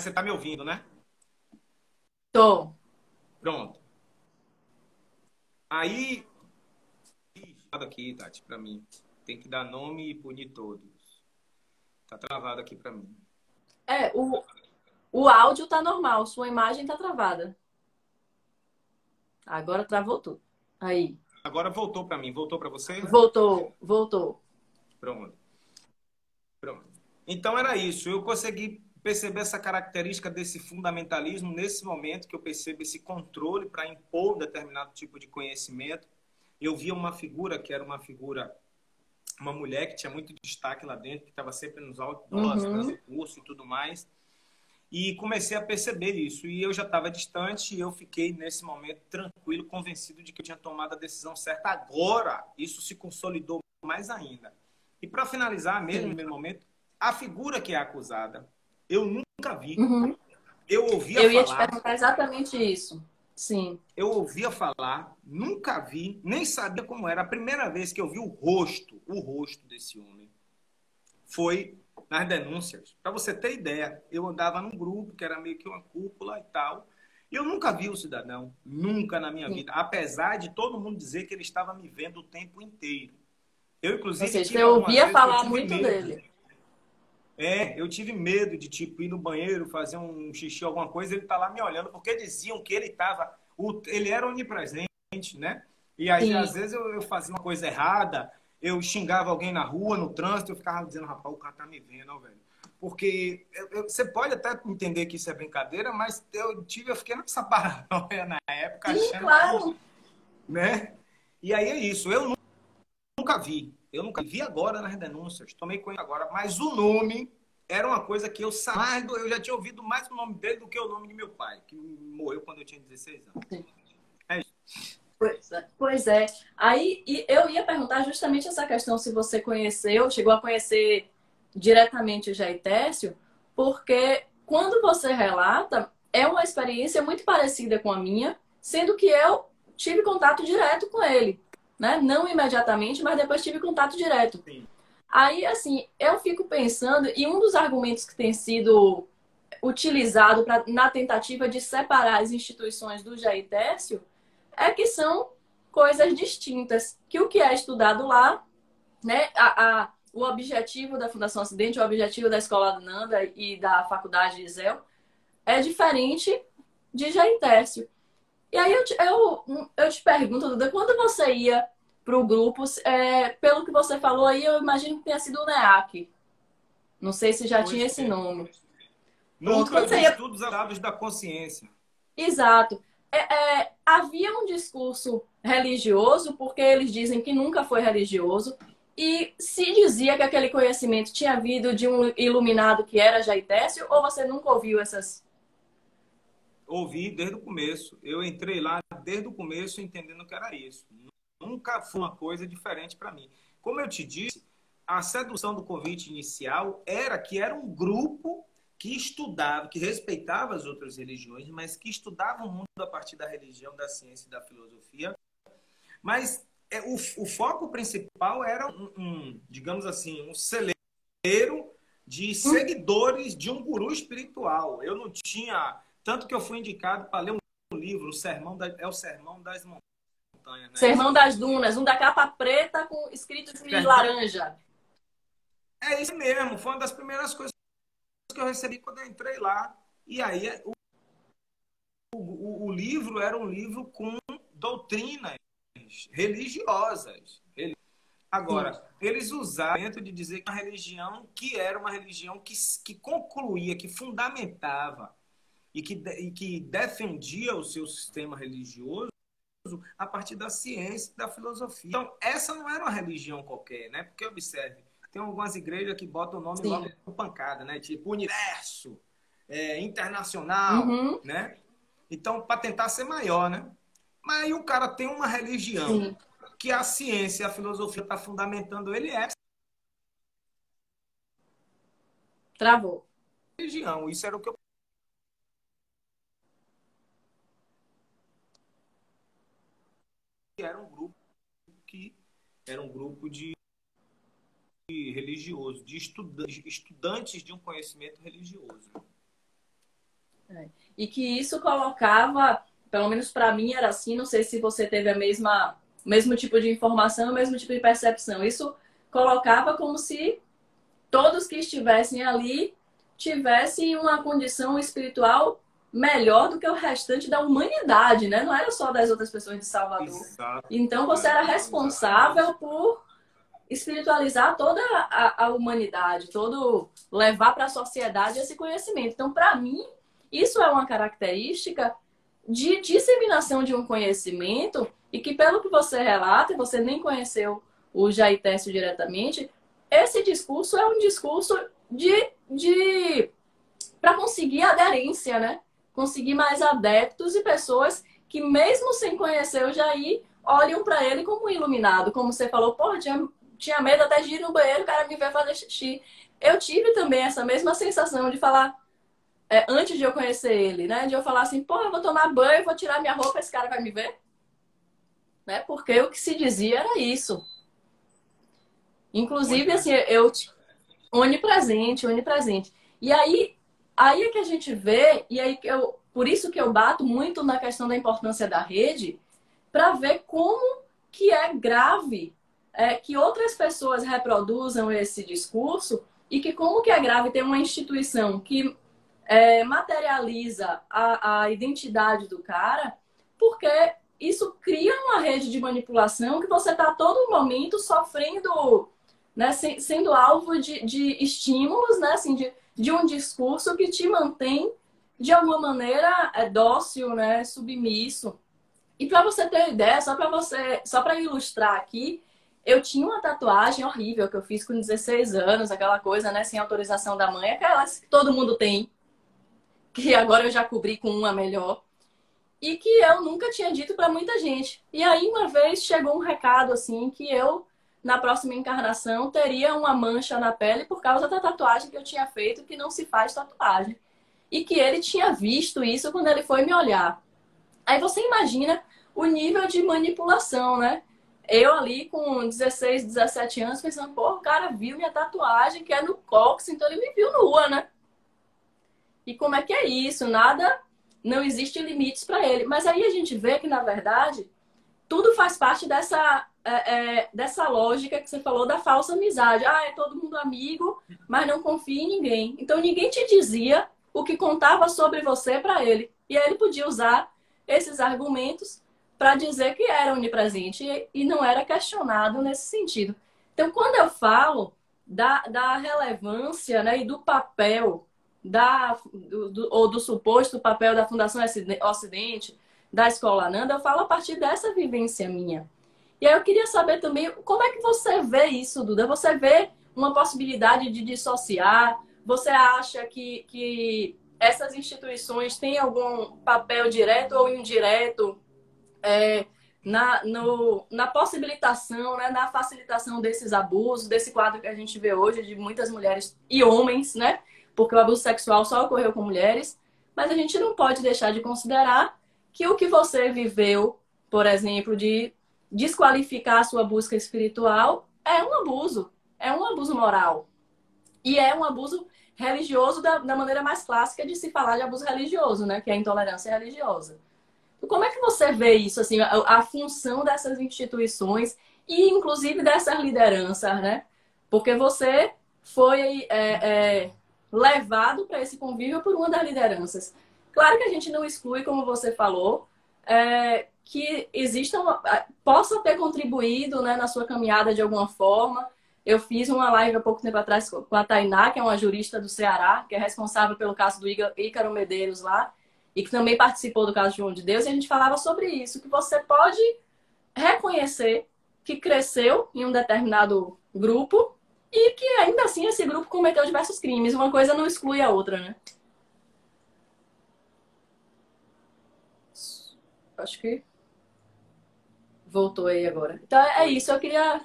Você está me ouvindo, né? Tô. Pronto. Aí. Aqui, Tati, para mim. Tem que dar nome e punir todos. Tá travado aqui para mim. É, o, o áudio tá normal, sua imagem tá travada. Agora travou tudo. Aí. Agora voltou para mim. Voltou para você? Voltou, voltou. Pronto. Pronto. Então era isso. Eu consegui perceber essa característica desse fundamentalismo nesse momento que eu percebo esse controle para impor um determinado tipo de conhecimento. Eu via uma figura que era uma figura, uma mulher que tinha muito destaque lá dentro, que estava sempre nos outdoors, uhum. dando curso e tudo mais. E comecei a perceber isso. E eu já estava distante e eu fiquei, nesse momento, tranquilo, convencido de que eu tinha tomado a decisão certa. Agora, isso se consolidou mais ainda. E para finalizar, mesmo no momento, a figura que é acusada, eu nunca vi. Uhum. Eu ouvia eu falar. Eu ia te perguntar exatamente isso. Sim. Eu ouvia falar, nunca vi, nem sabia como era. A primeira vez que eu vi o rosto, o rosto desse homem, foi nas denúncias. Para você ter ideia, eu andava num grupo que era meio que uma cúpula e tal. E eu nunca vi o cidadão, nunca na minha Sim. vida. Apesar de todo mundo dizer que ele estava me vendo o tempo inteiro. Eu, inclusive. Ou seja, você ouvia falar muito medo. dele. É, eu tive medo de, tipo, ir no banheiro, fazer um xixi, alguma coisa, ele tá lá me olhando, porque diziam que ele tava. Ele era onipresente, né? E aí, Sim. às vezes, eu, eu, fazia uma coisa errada, eu xingava alguém na rua, no trânsito, eu ficava dizendo, rapaz, o cara tá me vendo, ó, velho. Porque eu, eu, você pode até entender que isso é brincadeira, mas eu tive, eu fiquei nessa paranoia na época, Sim, achando claro. que, né? E aí é isso, eu nunca vi. Eu nunca vi agora nas denúncias, tomei conta agora, mas o nome era uma coisa que eu sabia, eu já tinha ouvido mais o nome dele do que o nome de meu pai, que morreu quando eu tinha 16 anos. É isso. Pois é. Pois é. Aí eu ia perguntar justamente essa questão se você conheceu, chegou a conhecer diretamente o Jair Tércio, porque quando você relata, é uma experiência muito parecida com a minha, sendo que eu tive contato direto com ele né? Não imediatamente, mas depois tive contato direto. Sim. Aí, assim, eu fico pensando, e um dos argumentos que tem sido utilizado pra, na tentativa de separar as instituições do Jair Tércio é que são coisas distintas. Que o que é estudado lá, né? A, a, o objetivo da Fundação Acidente, o objetivo da Escola do Nanda e da Faculdade de Isel é diferente de Jair Tércio. E aí eu te, eu, eu te pergunto, Duda, quando você ia para o grupo, é, pelo que você falou aí, eu imagino que tenha sido o NEAC. Não sei se já pois tinha é. esse nome. Nunca vi ia... estudos dados da consciência. Exato. É, é, havia um discurso religioso, porque eles dizem que nunca foi religioso, e se dizia que aquele conhecimento tinha vindo de um iluminado que era Jaitécio, ou você nunca ouviu essas ouvi desde o começo. Eu entrei lá desde o começo entendendo que era isso. Nunca foi uma coisa diferente para mim. Como eu te disse, a sedução do convite inicial era que era um grupo que estudava, que respeitava as outras religiões, mas que estudava o mundo a partir da religião, da ciência e da filosofia. Mas é, o, o foco principal era um, um, digamos assim, um celeiro de seguidores de um guru espiritual. Eu não tinha tanto que eu fui indicado para ler um livro, o Sermão da, é o Sermão das Montanhas. Né? Sermão das Dunas, um da capa preta com escrito de Sermão... laranja. É isso mesmo, foi uma das primeiras coisas que eu recebi quando eu entrei lá. E aí o, o, o livro era um livro com doutrinas religiosas. Agora, Sim. eles usaram dentro de dizer que uma religião que era uma religião que, que concluía, que fundamentava e que, e que defendia o seu sistema religioso a partir da ciência e da filosofia. Então, essa não era uma religião qualquer, né? Porque, observe, tem algumas igrejas que botam o nome Sim. logo com pancada, né? Tipo Universo, é, Internacional, uhum. né? Então, para tentar ser maior, né? Mas aí o cara tem uma religião Sim. que a ciência, a filosofia está fundamentando ele é Travou. Religião, isso era o que eu era um grupo que era um grupo de religioso, de estudantes, estudantes de um conhecimento religioso. É. E que isso colocava, pelo menos para mim era assim, não sei se você teve a mesma mesmo tipo de informação, o mesmo tipo de percepção. Isso colocava como se todos que estivessem ali tivessem uma condição espiritual melhor do que o restante da humanidade, né? Não era só das outras pessoas de Salvador. Exato. Então você era responsável por espiritualizar toda a, a humanidade, todo levar para a sociedade esse conhecimento. Então, para mim, isso é uma característica de disseminação de um conhecimento e que, pelo que você relata, você nem conheceu o Jair diretamente, esse discurso é um discurso de, de para conseguir aderência, né? Conseguir mais adeptos e pessoas que, mesmo sem conhecer o Jair, olham para ele como iluminado. Como você falou, pô, tinha tinha medo até de ir no banheiro, o cara me ver fazer xixi. Eu tive também essa mesma sensação de falar, é, antes de eu conhecer ele, né? De eu falar assim, pô, eu vou tomar banho, vou tirar minha roupa, esse cara vai me ver? Né? Porque o que se dizia era isso. Inclusive, assim, eu... Onipresente, onipresente. E aí, aí é que a gente vê, e aí eu... Por isso que eu bato muito na questão da importância da rede, para ver como que é grave é, que outras pessoas reproduzam esse discurso e que como que é grave ter uma instituição que é, materializa a, a identidade do cara, porque isso cria uma rede de manipulação que você está todo momento sofrendo, né, sendo alvo de, de estímulos, né, assim, de, de um discurso que te mantém de alguma maneira é, dócil, né, submisso. E para você ter ideia, só para você, só para ilustrar aqui, eu tinha uma tatuagem horrível que eu fiz com 16 anos, aquela coisa, né, sem autorização da mãe, aquelas que todo mundo tem, que agora eu já cobri com uma melhor, e que eu nunca tinha dito para muita gente. E aí uma vez chegou um recado assim que eu na próxima encarnação teria uma mancha na pele por causa da tatuagem que eu tinha feito, que não se faz tatuagem. E que ele tinha visto isso quando ele foi me olhar. Aí você imagina o nível de manipulação, né? eu ali com 16, 17 anos, pensando, pô, o cara viu minha tatuagem, que é no cox, então ele me viu nua, né? E como é que é isso? Nada, não existe limites para ele. Mas aí a gente vê que, na verdade, tudo faz parte dessa, é, é, dessa lógica que você falou da falsa amizade. Ah, é todo mundo amigo, mas não confia em ninguém. Então ninguém te dizia o que contava sobre você para ele. E aí ele podia usar esses argumentos para dizer que era onipresente e, e não era questionado nesse sentido. Então, quando eu falo da, da relevância né, e do papel da, do, do, ou do suposto papel da Fundação Ocidente, da Escola Nanda, eu falo a partir dessa vivência minha. E aí eu queria saber também como é que você vê isso, Duda? Você vê uma possibilidade de dissociar? Você acha que, que essas instituições têm algum papel direto ou indireto é, na, no, na possibilitação, né, na facilitação desses abusos, desse quadro que a gente vê hoje de muitas mulheres e homens, né? Porque o abuso sexual só ocorreu com mulheres, mas a gente não pode deixar de considerar que o que você viveu, por exemplo, de desqualificar a sua busca espiritual é um abuso, é um abuso moral. E é um abuso religioso da, da maneira mais clássica de se falar de abuso religioso, né? Que é a intolerância religiosa. Como é que você vê isso, assim, a, a função dessas instituições e, inclusive, dessas lideranças, né? Porque você foi é, é, levado para esse convívio por uma das lideranças. Claro que a gente não exclui, como você falou, é, que exista uma, possa ter contribuído né, na sua caminhada de alguma forma. Eu fiz uma live há pouco tempo atrás com a Tainá, que é uma jurista do Ceará, que é responsável pelo caso do Ícaro Medeiros lá e que também participou do caso João de Deus, e a gente falava sobre isso, que você pode reconhecer que cresceu em um determinado grupo E que ainda assim esse grupo cometeu diversos crimes. Uma coisa não exclui a outra, né? Acho que voltou aí agora. Então é isso. Eu queria,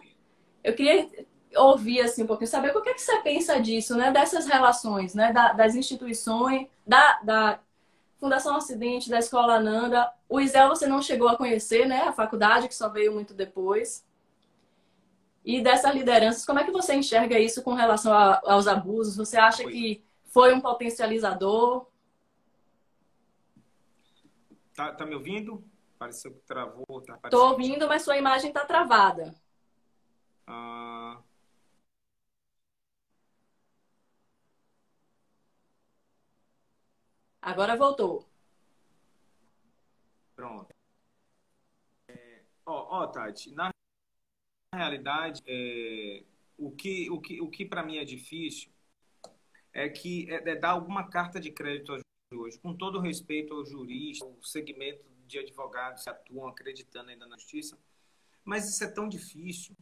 eu queria ouvir assim um pouquinho, saber o que, é que você pensa disso, né? Dessas relações, né? Da, das instituições, da, da Fundação Ocidente, da Escola Nanda. O ISEL você não chegou a conhecer, né? A faculdade que só veio muito depois. E dessas lideranças, como é que você enxerga isso com relação a, aos abusos? Você acha que foi um potencializador? Tá, tá me ouvindo? Pareceu que travou. Tá Tô ouvindo, mas sua imagem tá travada. Ah... Agora voltou. Pronto. É, ó, ó, Tati, na realidade, é, o que, o que, o que para mim é difícil é que é, é, dar alguma carta de crédito hoje, com todo respeito ao jurista, o segmento de advogados que atuam acreditando ainda na justiça, mas isso é tão difícil,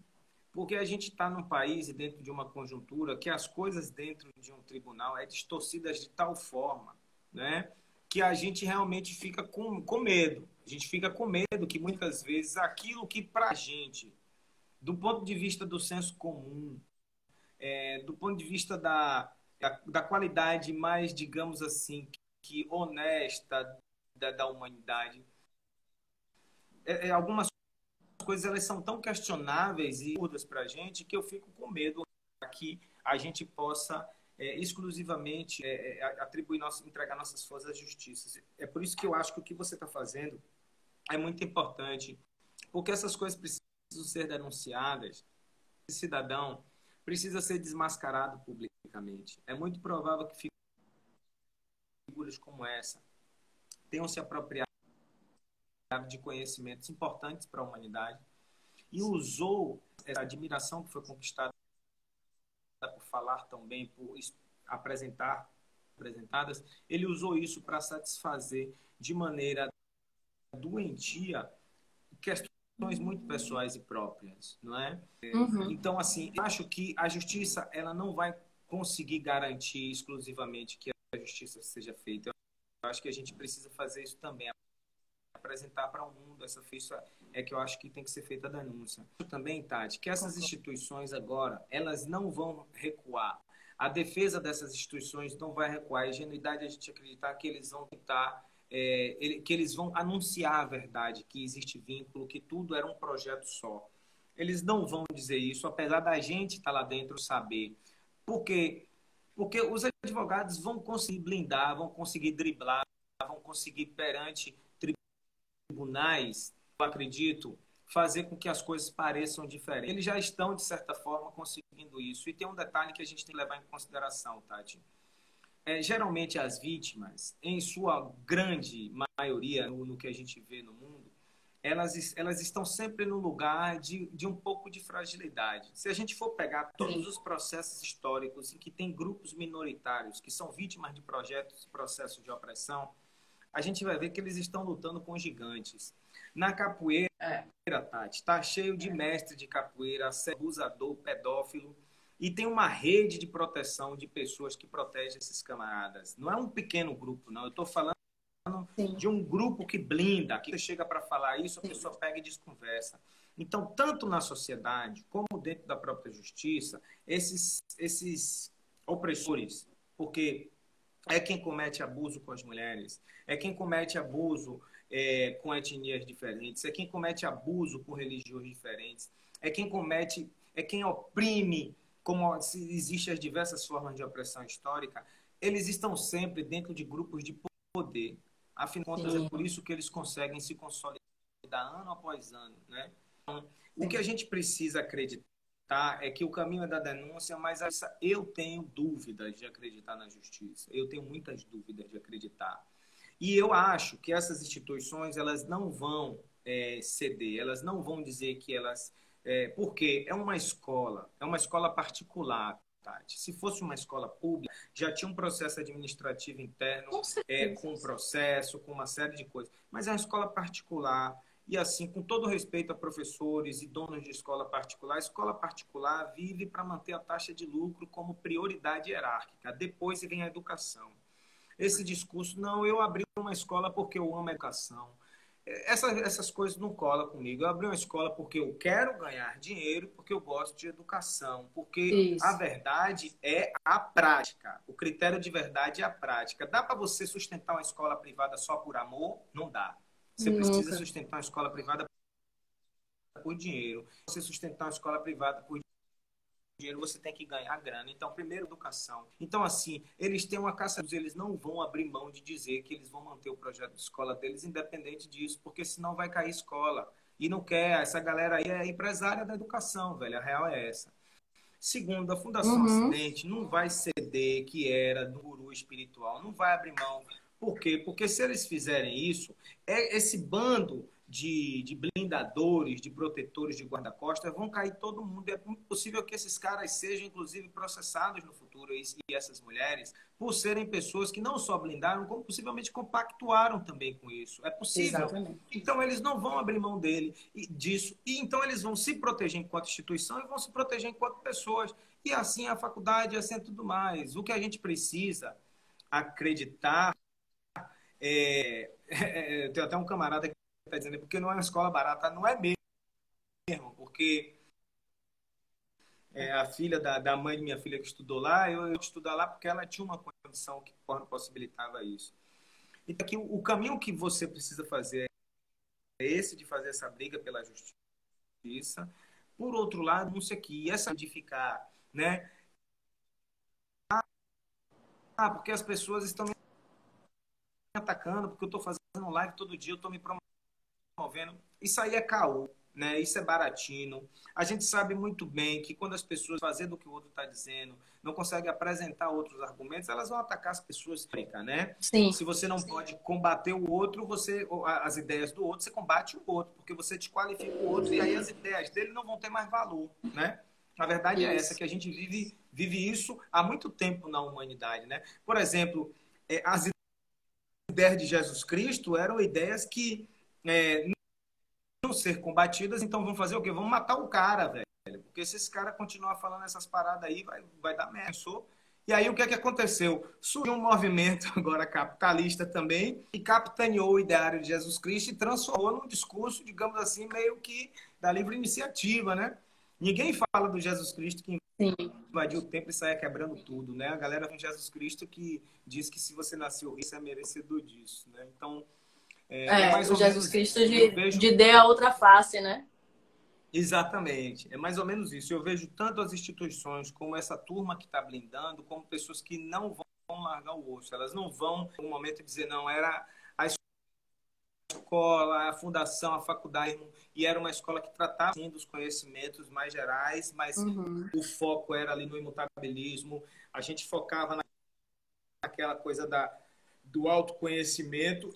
porque a gente está num país e dentro de uma conjuntura que as coisas dentro de um tribunal é distorcidas de tal forma né? Que a gente realmente fica com, com medo. A gente fica com medo que muitas vezes aquilo que para a gente, do ponto de vista do senso comum, é, do ponto de vista da, da qualidade mais, digamos assim, honesta da, da humanidade, é, é, algumas coisas elas são tão questionáveis e mudas para a gente que eu fico com medo que a gente possa é, exclusivamente é, é atribuir nossa, entregar nossas forças à justiça. É por isso que eu acho que o que você está fazendo é muito importante, porque essas coisas precisam ser denunciadas. Esse cidadão precisa ser desmascarado publicamente. É muito provável que figuras como essa tenham se apropriado de conhecimentos importantes para a humanidade e usou essa admiração que foi conquistada por falar tão bem, por apresentar apresentadas, ele usou isso para satisfazer de maneira doentia questões muito pessoais e próprias, não é? Uhum. Então, assim, acho que a justiça ela não vai conseguir garantir exclusivamente que a justiça seja feita. Eu acho que a gente precisa fazer isso também, apresentar para o mundo essa feita é que eu acho que tem que ser feita a denúncia. Também, Tati, que essas instituições agora, elas não vão recuar. A defesa dessas instituições não vai recuar. A ingenuidade é a gente acreditar que eles vão tentar, é, que eles vão anunciar a verdade, que existe vínculo, que tudo era um projeto só. Eles não vão dizer isso, apesar da gente estar lá dentro saber. Por quê? Porque os advogados vão conseguir blindar, vão conseguir driblar, vão conseguir perante tribunais eu acredito, fazer com que as coisas pareçam diferentes. Eles já estão, de certa forma, conseguindo isso. E tem um detalhe que a gente tem que levar em consideração, Tati. É, geralmente, as vítimas, em sua grande maioria, no, no, que a gente vê no mundo, elas, elas estão sempre no lugar de, de um pouco de fragilidade. Se a gente for pegar todos os processos históricos em que tem grupos minoritários que são vítimas de projetos, processos de opressão, a gente vai ver que eles estão lutando com gigantes. Na capoeira, é. Tati, tá cheio de mestre de capoeira, abusador, pedófilo, e tem uma rede de proteção de pessoas que protegem esses camaradas. Não é um pequeno grupo, não. Eu estou falando Sim. de um grupo que blinda, que chega para falar isso, a Sim. pessoa pega e desconversa. Então, tanto na sociedade como dentro da própria justiça, esses, esses opressores, porque é quem comete abuso com as mulheres, é quem comete abuso é, com etnias diferentes, é quem comete abuso com religiões diferentes, é quem comete, é quem oprime, como existem as diversas formas de opressão histórica, eles estão sempre dentro de grupos de poder. Afinal de contas, é por isso que eles conseguem se consolidar ano após ano. Né? Então, o que a gente precisa acreditar é que o caminho é da denúncia, mas eu tenho dúvidas de acreditar na justiça. Eu tenho muitas dúvidas de acreditar. E eu acho que essas instituições elas não vão é, ceder, elas não vão dizer que elas. É, porque é uma escola, é uma escola particular. Se fosse uma escola pública, já tinha um processo administrativo interno, com, é, com um processo, com uma série de coisas. Mas é uma escola particular, E assim, com todo respeito a professores e donos de escola particular, a escola particular vive para manter a taxa de lucro como prioridade hierárquica. Depois vem a educação. Esse discurso, não, eu abri uma escola porque eu amo a educação. Essas, essas coisas não colam comigo. Eu abri uma escola porque eu quero ganhar dinheiro, porque eu gosto de educação. Porque Isso. a verdade é a prática. O critério de verdade é a prática. Dá para você sustentar uma escola privada só por amor? Não dá. Você Nunca. precisa sustentar uma escola privada por dinheiro. Você sustentar uma escola privada por dinheiro, você tem que ganhar grana. Então, primeiro, educação. Então, assim, eles têm uma caça, eles não vão abrir mão de dizer que eles vão manter o projeto de escola deles, independente disso, porque senão vai cair escola. E não quer, essa galera aí é empresária da educação, velho. A real é essa. Segundo, a Fundação uhum. Acidente não vai ceder que era do guru espiritual, não vai abrir mão por quê? Porque se eles fizerem isso, é esse bando de, de blindadores, de protetores de guarda-costas, vão cair todo mundo. É possível que esses caras sejam, inclusive, processados no futuro, e, e essas mulheres, por serem pessoas que não só blindaram, como possivelmente compactuaram também com isso. É possível. Exatamente. Então, eles não vão abrir mão dele e disso. E então, eles vão se proteger enquanto instituição e vão se proteger enquanto pessoas. E assim a faculdade, assim é tudo mais. O que a gente precisa acreditar é, é, tem até um camarada que está dizendo, porque não é uma escola barata, não é mesmo, porque é, a filha da, da mãe de minha filha que estudou lá, eu, eu estudar lá porque ela tinha uma condição que possibilitava isso. Então, aqui, o, o caminho que você precisa fazer é esse de fazer essa briga pela justiça. Por outro lado, não sei aqui, essa de ficar, né? Ah, porque as pessoas estão atacando, porque eu estou fazendo live todo dia, eu estou me promovendo. Isso aí é caô, né? Isso é baratino. A gente sabe muito bem que quando as pessoas fazendo o que o outro está dizendo, não conseguem apresentar outros argumentos, elas vão atacar as pessoas, né? Sim. Se você não Sim. pode combater o outro, você as ideias do outro, você combate o outro, porque você desqualifica o outro e aí as ideias dele não vão ter mais valor, né? A verdade é essa que a gente vive vive isso há muito tempo na humanidade, né? Por exemplo, é, as ideias de Jesus Cristo eram ideias que é, não ser combatidas, então vamos fazer o quê? Vamos matar o cara, velho. Porque se esse cara continuar falando essas paradas aí, vai, vai dar merda. E aí o que é que aconteceu? Surgiu um movimento agora capitalista também e capitaneou o ideário de Jesus Cristo e transformou num discurso, digamos assim, meio que da livre iniciativa, né? Ninguém fala do Jesus Cristo que invadiu o templo e saia quebrando tudo, né? A galera com Jesus Cristo que diz que se você nasceu rico, você é merecedor disso, né? Então, é, é, é o Jesus Cristo de, vejo... de dê a outra face, né? Exatamente. É mais ou menos isso. Eu vejo tanto as instituições como essa turma que está blindando, como pessoas que não vão largar o osso. Elas não vão, no momento, dizer, não, era a escola, a fundação, a faculdade, e era uma escola que tratava sim, dos conhecimentos mais gerais, mas uhum. o foco era ali no imutabilismo. A gente focava naquela coisa da, do autoconhecimento,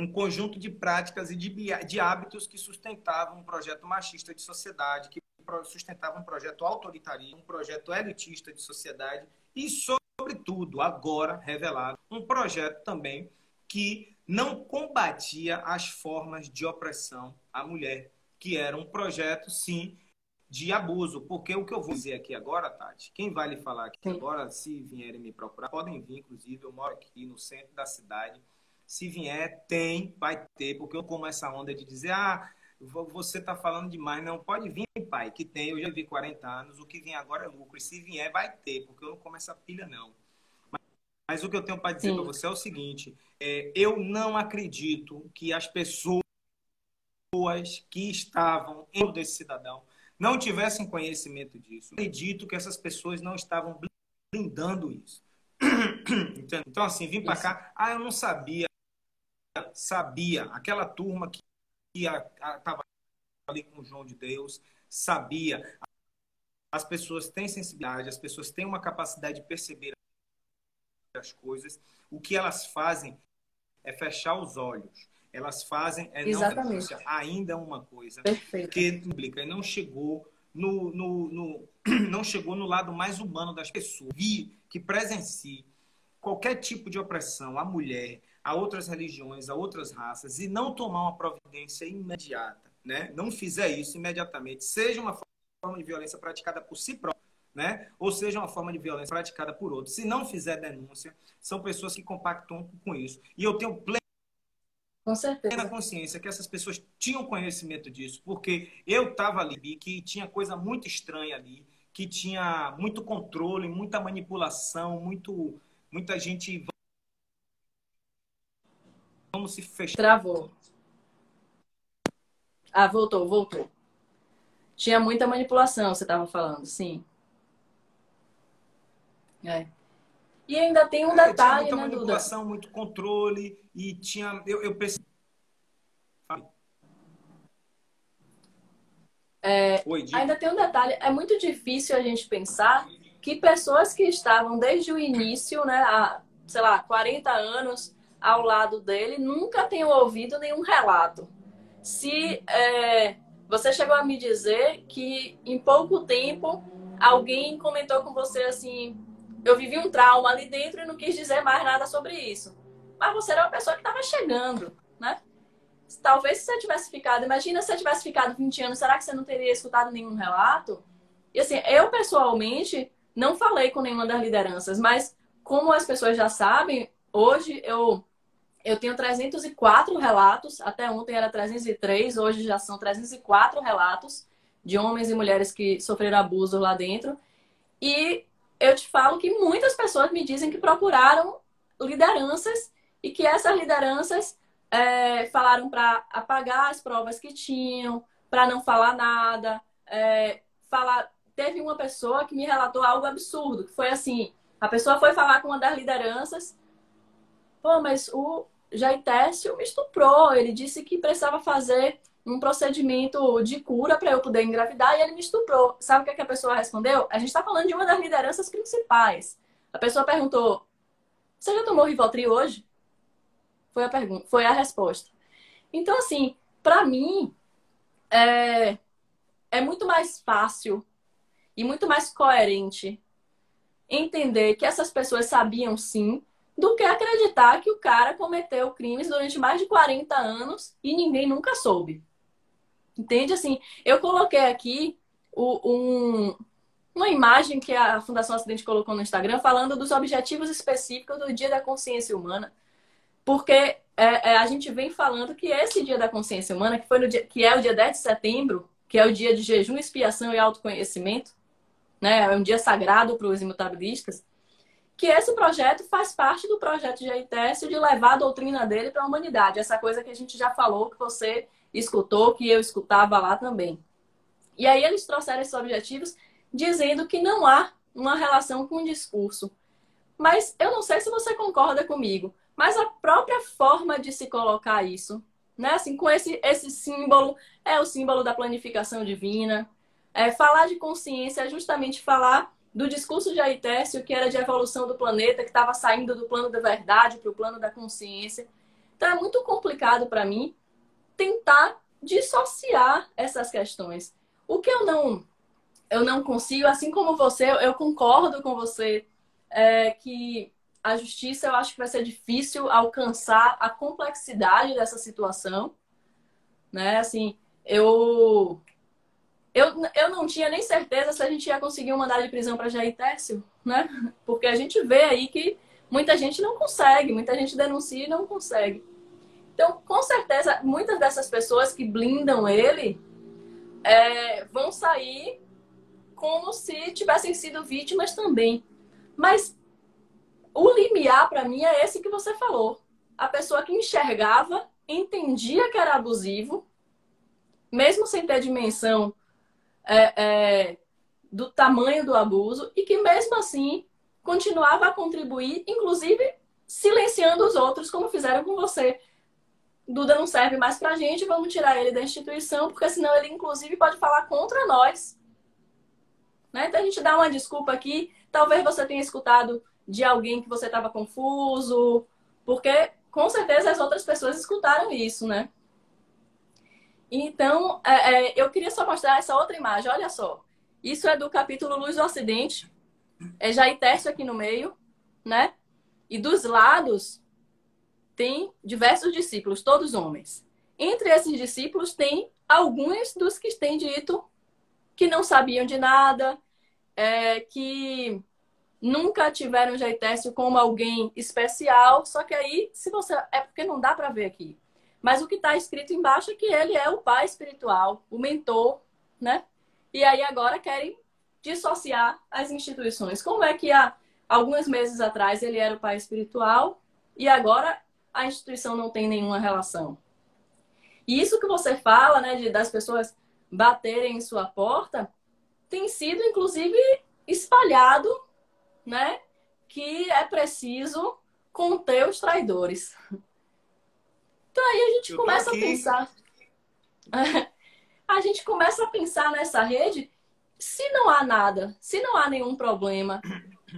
um conjunto de práticas e de, de hábitos que sustentavam um projeto machista de sociedade, que sustentavam um projeto autoritarista, um projeto elitista de sociedade e, sobretudo, agora revelado, um projeto também que não combatia as formas de opressão à mulher, que era um projeto, sim, de abuso. Porque o que eu vou dizer aqui agora, Tati, quem vai lhe falar aqui sim. agora, se vierem me procurar, podem vir, inclusive, eu moro aqui no centro da cidade. Se vier, tem, vai ter, porque eu como essa onda de dizer, ah, você está falando demais. Não, pode vir, pai, que tem, eu já vi 40 anos, o que vem agora é lucro. E se vier, vai ter, porque eu não como essa pilha, não. Mas o que eu tenho para dizer para você é o seguinte: é, eu não acredito que as pessoas que estavam em desse cidadão não tivessem conhecimento disso. Eu acredito que essas pessoas não estavam blindando isso. Então, assim, vim para cá, ah, eu não sabia, sabia, aquela turma que estava ali com o João de Deus, sabia. As pessoas têm sensibilidade, as pessoas têm uma capacidade de perceber as coisas, o que elas fazem é fechar os olhos. Elas fazem é Exatamente. não ainda uma coisa Perfeito. que publica e não chegou no, no, no, não chegou no lado mais humano das pessoas. Vi que presencie qualquer tipo de opressão à mulher, a outras religiões, a outras raças e não tomar uma providência imediata, né? Não fizer isso imediatamente, seja uma forma de violência praticada por si próprio, né? Ou seja uma forma de violência praticada por outro. Se não fizer denúncia, são pessoas que compactam com isso. E eu tenho plena com certeza. consciência que essas pessoas tinham conhecimento disso, porque eu estava ali, que tinha coisa muito estranha ali, que tinha muito controle, muita manipulação, muito, muita gente. Vamos se fechar. Travou. Ah, voltou, voltou. Tinha muita manipulação, você estava falando, sim. É. E ainda tem um é, detalhe, tinha muita né, manipulação, muito controle e tinha eu, eu É, Oi, ainda tem um detalhe, é muito difícil a gente pensar que pessoas que estavam desde o início, né, há, sei lá, 40 anos ao lado dele, nunca tenham ouvido nenhum relato. Se é, você chegou a me dizer que em pouco tempo alguém comentou com você assim, eu vivi um trauma ali dentro e não quis dizer mais nada sobre isso. Mas você era uma pessoa que estava chegando, né? Talvez se você tivesse ficado, imagina se você tivesse ficado 20 anos, será que você não teria escutado nenhum relato? E assim, eu pessoalmente não falei com nenhuma das lideranças, mas como as pessoas já sabem, hoje eu eu tenho 304 relatos, até ontem era 303, hoje já são 304 relatos de homens e mulheres que sofreram abuso lá dentro. E eu te falo que muitas pessoas me dizem que procuraram lideranças e que essas lideranças é, falaram para apagar as provas que tinham, para não falar nada. É, falar... Teve uma pessoa que me relatou algo absurdo, que foi assim: a pessoa foi falar com uma das lideranças, pô, mas o Jair me estuprou, ele disse que precisava fazer um procedimento de cura para eu poder engravidar e ele me estuprou. Sabe o que, é que a pessoa respondeu? A gente está falando de uma das lideranças principais. A pessoa perguntou: Você já tomou Rivotril hoje? Foi a pergunta, foi a resposta. Então, assim, para mim, é, é muito mais fácil e muito mais coerente entender que essas pessoas sabiam sim do que acreditar que o cara cometeu crimes durante mais de 40 anos e ninguém nunca soube. Entende? Assim, eu coloquei aqui o, um, uma imagem que a Fundação Acidente colocou no Instagram falando dos objetivos específicos do Dia da Consciência Humana. Porque é, é, a gente vem falando que esse Dia da Consciência Humana, que, foi no dia, que é o dia 10 de setembro, que é o dia de jejum, expiação e autoconhecimento, né? é um dia sagrado para os imutabilistas, que esse projeto faz parte do projeto de AITES de levar a doutrina dele para a humanidade. Essa coisa que a gente já falou, que você escutou, que eu escutava lá também. E aí eles trouxeram esses objetivos dizendo que não há uma relação com o discurso. Mas eu não sei se você concorda comigo, mas a própria forma de se colocar isso, né? Assim, com esse, esse símbolo, é o símbolo da planificação divina. É, falar de consciência é justamente falar do discurso de Aitécio, que era de evolução do planeta, que estava saindo do plano da verdade para o plano da consciência. Então é muito complicado para mim tentar dissociar essas questões. O que eu não eu não consigo, assim como você, eu concordo com você é, que a justiça eu acho que vai ser difícil alcançar a complexidade dessa situação, né? Assim, eu eu, eu não tinha nem certeza se a gente ia conseguir um mandado de prisão para Jair Tércio, né? Porque a gente vê aí que muita gente não consegue, muita gente denuncia e não consegue. Então, com certeza, muitas dessas pessoas que blindam ele é, vão sair como se tivessem sido vítimas também. Mas o limiar, para mim, é esse que você falou. A pessoa que enxergava, entendia que era abusivo, mesmo sem ter dimensão é, é, do tamanho do abuso, e que mesmo assim continuava a contribuir, inclusive silenciando os outros, como fizeram com você. Duda não serve mais pra gente, vamos tirar ele da instituição, porque senão ele, inclusive, pode falar contra nós. Né? Então a gente dá uma desculpa aqui. Talvez você tenha escutado de alguém que você estava confuso, porque com certeza as outras pessoas escutaram isso, né? Então, é, é, eu queria só mostrar essa outra imagem. Olha só. Isso é do capítulo Luz do Ocidente. É Jair aqui no meio, né? E dos lados tem diversos discípulos, todos homens. Entre esses discípulos tem alguns dos que têm dito que não sabiam de nada, é, que nunca tiveram Jaitécio como alguém especial, só que aí, se você. É porque não dá para ver aqui. Mas o que está escrito embaixo é que ele é o pai espiritual, o mentor, né? E aí agora querem dissociar as instituições. Como é que há alguns meses atrás ele era o pai espiritual e agora a instituição não tem nenhuma relação? E isso que você fala, né, de, das pessoas baterem em sua porta, tem sido inclusive espalhado, né, que é preciso conter os traidores. Então aí a gente começa a pensar. a gente começa a pensar nessa rede, se não há nada, se não há nenhum problema,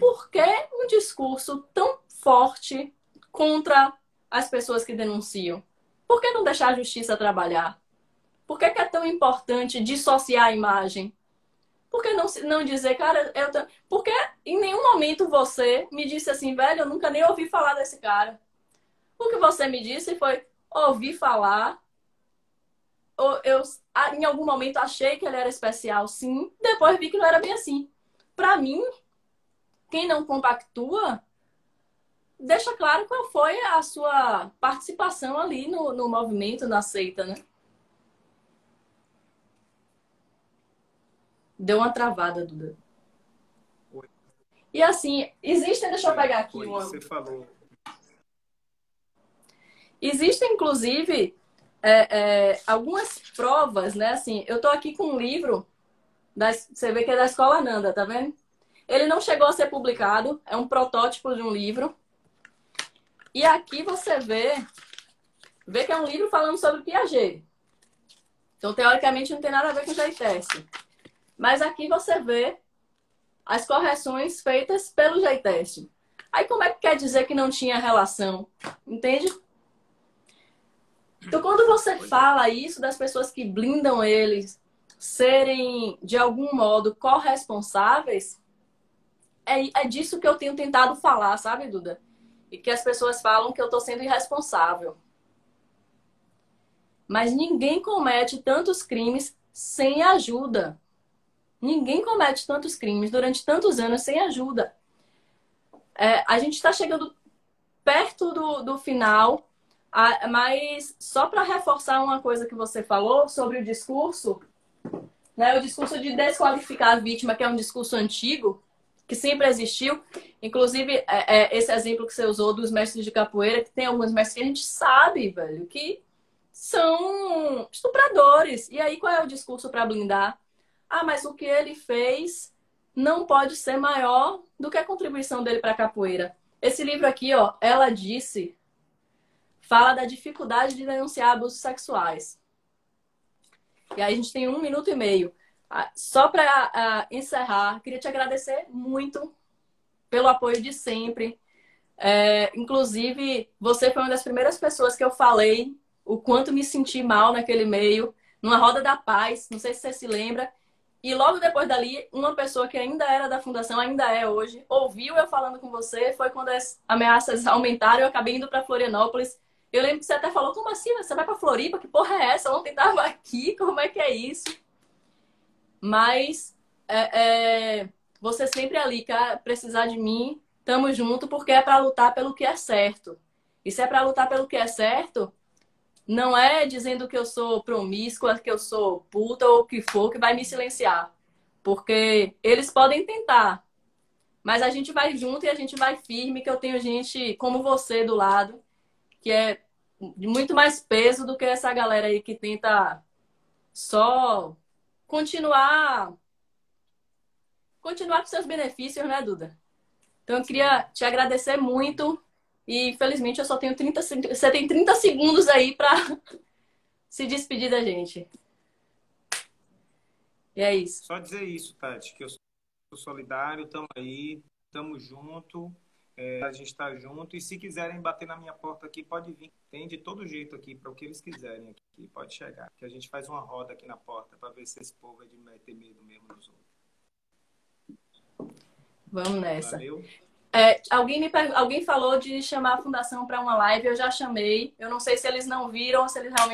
por que um discurso tão forte contra as pessoas que denunciam? Por que não deixar a justiça trabalhar? Por que, é tão importante dissociar a imagem? Por que não, não dizer, cara, eu. Porque em nenhum momento você me disse assim, velho, eu nunca nem ouvi falar desse cara. O que você me disse foi, ouvi falar, eu em algum momento achei que ele era especial, sim, depois vi que não era bem assim. Para mim, quem não compactua, deixa claro qual foi a sua participação ali no, no movimento, na seita, né? Deu uma travada, Duda. Oi. E assim, existem, deixa eu pegar aqui Oi, uma... Você falou. Existem, inclusive, é, é, algumas provas, né? Assim, eu tô aqui com um livro, você vê que é da Escola Nanda, tá vendo? Ele não chegou a ser publicado, é um protótipo de um livro. E aqui você vê, vê que é um livro falando sobre Piaget. Então, teoricamente, não tem nada a ver com Jaiteste. Mas aqui você vê as correções feitas pelo Jaiteste. Aí, como é que quer dizer que não tinha relação? Entende? Então, quando você fala isso das pessoas que blindam eles serem, de algum modo, corresponsáveis, é, é disso que eu tenho tentado falar, sabe, Duda? E que as pessoas falam que eu estou sendo irresponsável. Mas ninguém comete tantos crimes sem ajuda. Ninguém comete tantos crimes durante tantos anos sem ajuda. É, a gente está chegando perto do, do final ah, mas só para reforçar uma coisa que você falou sobre o discurso, né, o discurso de desqualificar a vítima, que é um discurso antigo, que sempre existiu. Inclusive, é, é, esse exemplo que você usou dos mestres de capoeira, que tem alguns mestres que a gente sabe, velho, que são estupradores. E aí, qual é o discurso para blindar? Ah, mas o que ele fez não pode ser maior do que a contribuição dele para a capoeira. Esse livro aqui, ó, ela disse, fala da dificuldade de denunciar abusos sexuais. E aí a gente tem um minuto e meio. Ah, só para uh, encerrar, queria te agradecer muito pelo apoio de sempre. É, inclusive, você foi uma das primeiras pessoas que eu falei o quanto me senti mal naquele meio, numa roda da paz, não sei se você se lembra. E logo depois dali, uma pessoa que ainda era da fundação, ainda é hoje, ouviu eu falando com você. Foi quando as ameaças aumentaram, eu acabei indo para Florianópolis eu lembro que você até falou, como assim? Você vai pra Floripa? Que porra é essa? Ontem tava aqui, como é que é isso? Mas é, é, você sempre ali, quer precisar de mim, tamo junto, porque é para lutar pelo que é certo. E se é para lutar pelo que é certo, não é dizendo que eu sou promíscua, que eu sou puta ou o que for, que vai me silenciar. Porque eles podem tentar. Mas a gente vai junto e a gente vai firme, que eu tenho gente como você do lado que é de muito mais peso do que essa galera aí que tenta só continuar continuar com seus benefícios, né, Duda? Então eu queria te agradecer muito e infelizmente eu só tenho 30 você tem 30 segundos aí para se despedir da gente. E é isso. Só dizer isso, Tati, que eu sou solidário, estamos aí, estamos junto. É, a gente está junto. E se quiserem bater na minha porta aqui, pode vir. Tem de todo jeito aqui, para o que eles quiserem aqui. Pode chegar. Que a gente faz uma roda aqui na porta para ver se esse povo é de ter medo mesmo dos outros. Vamos nessa. Valeu. É, alguém, me alguém falou de chamar a fundação para uma live, eu já chamei. Eu não sei se eles não viram ou se eles realmente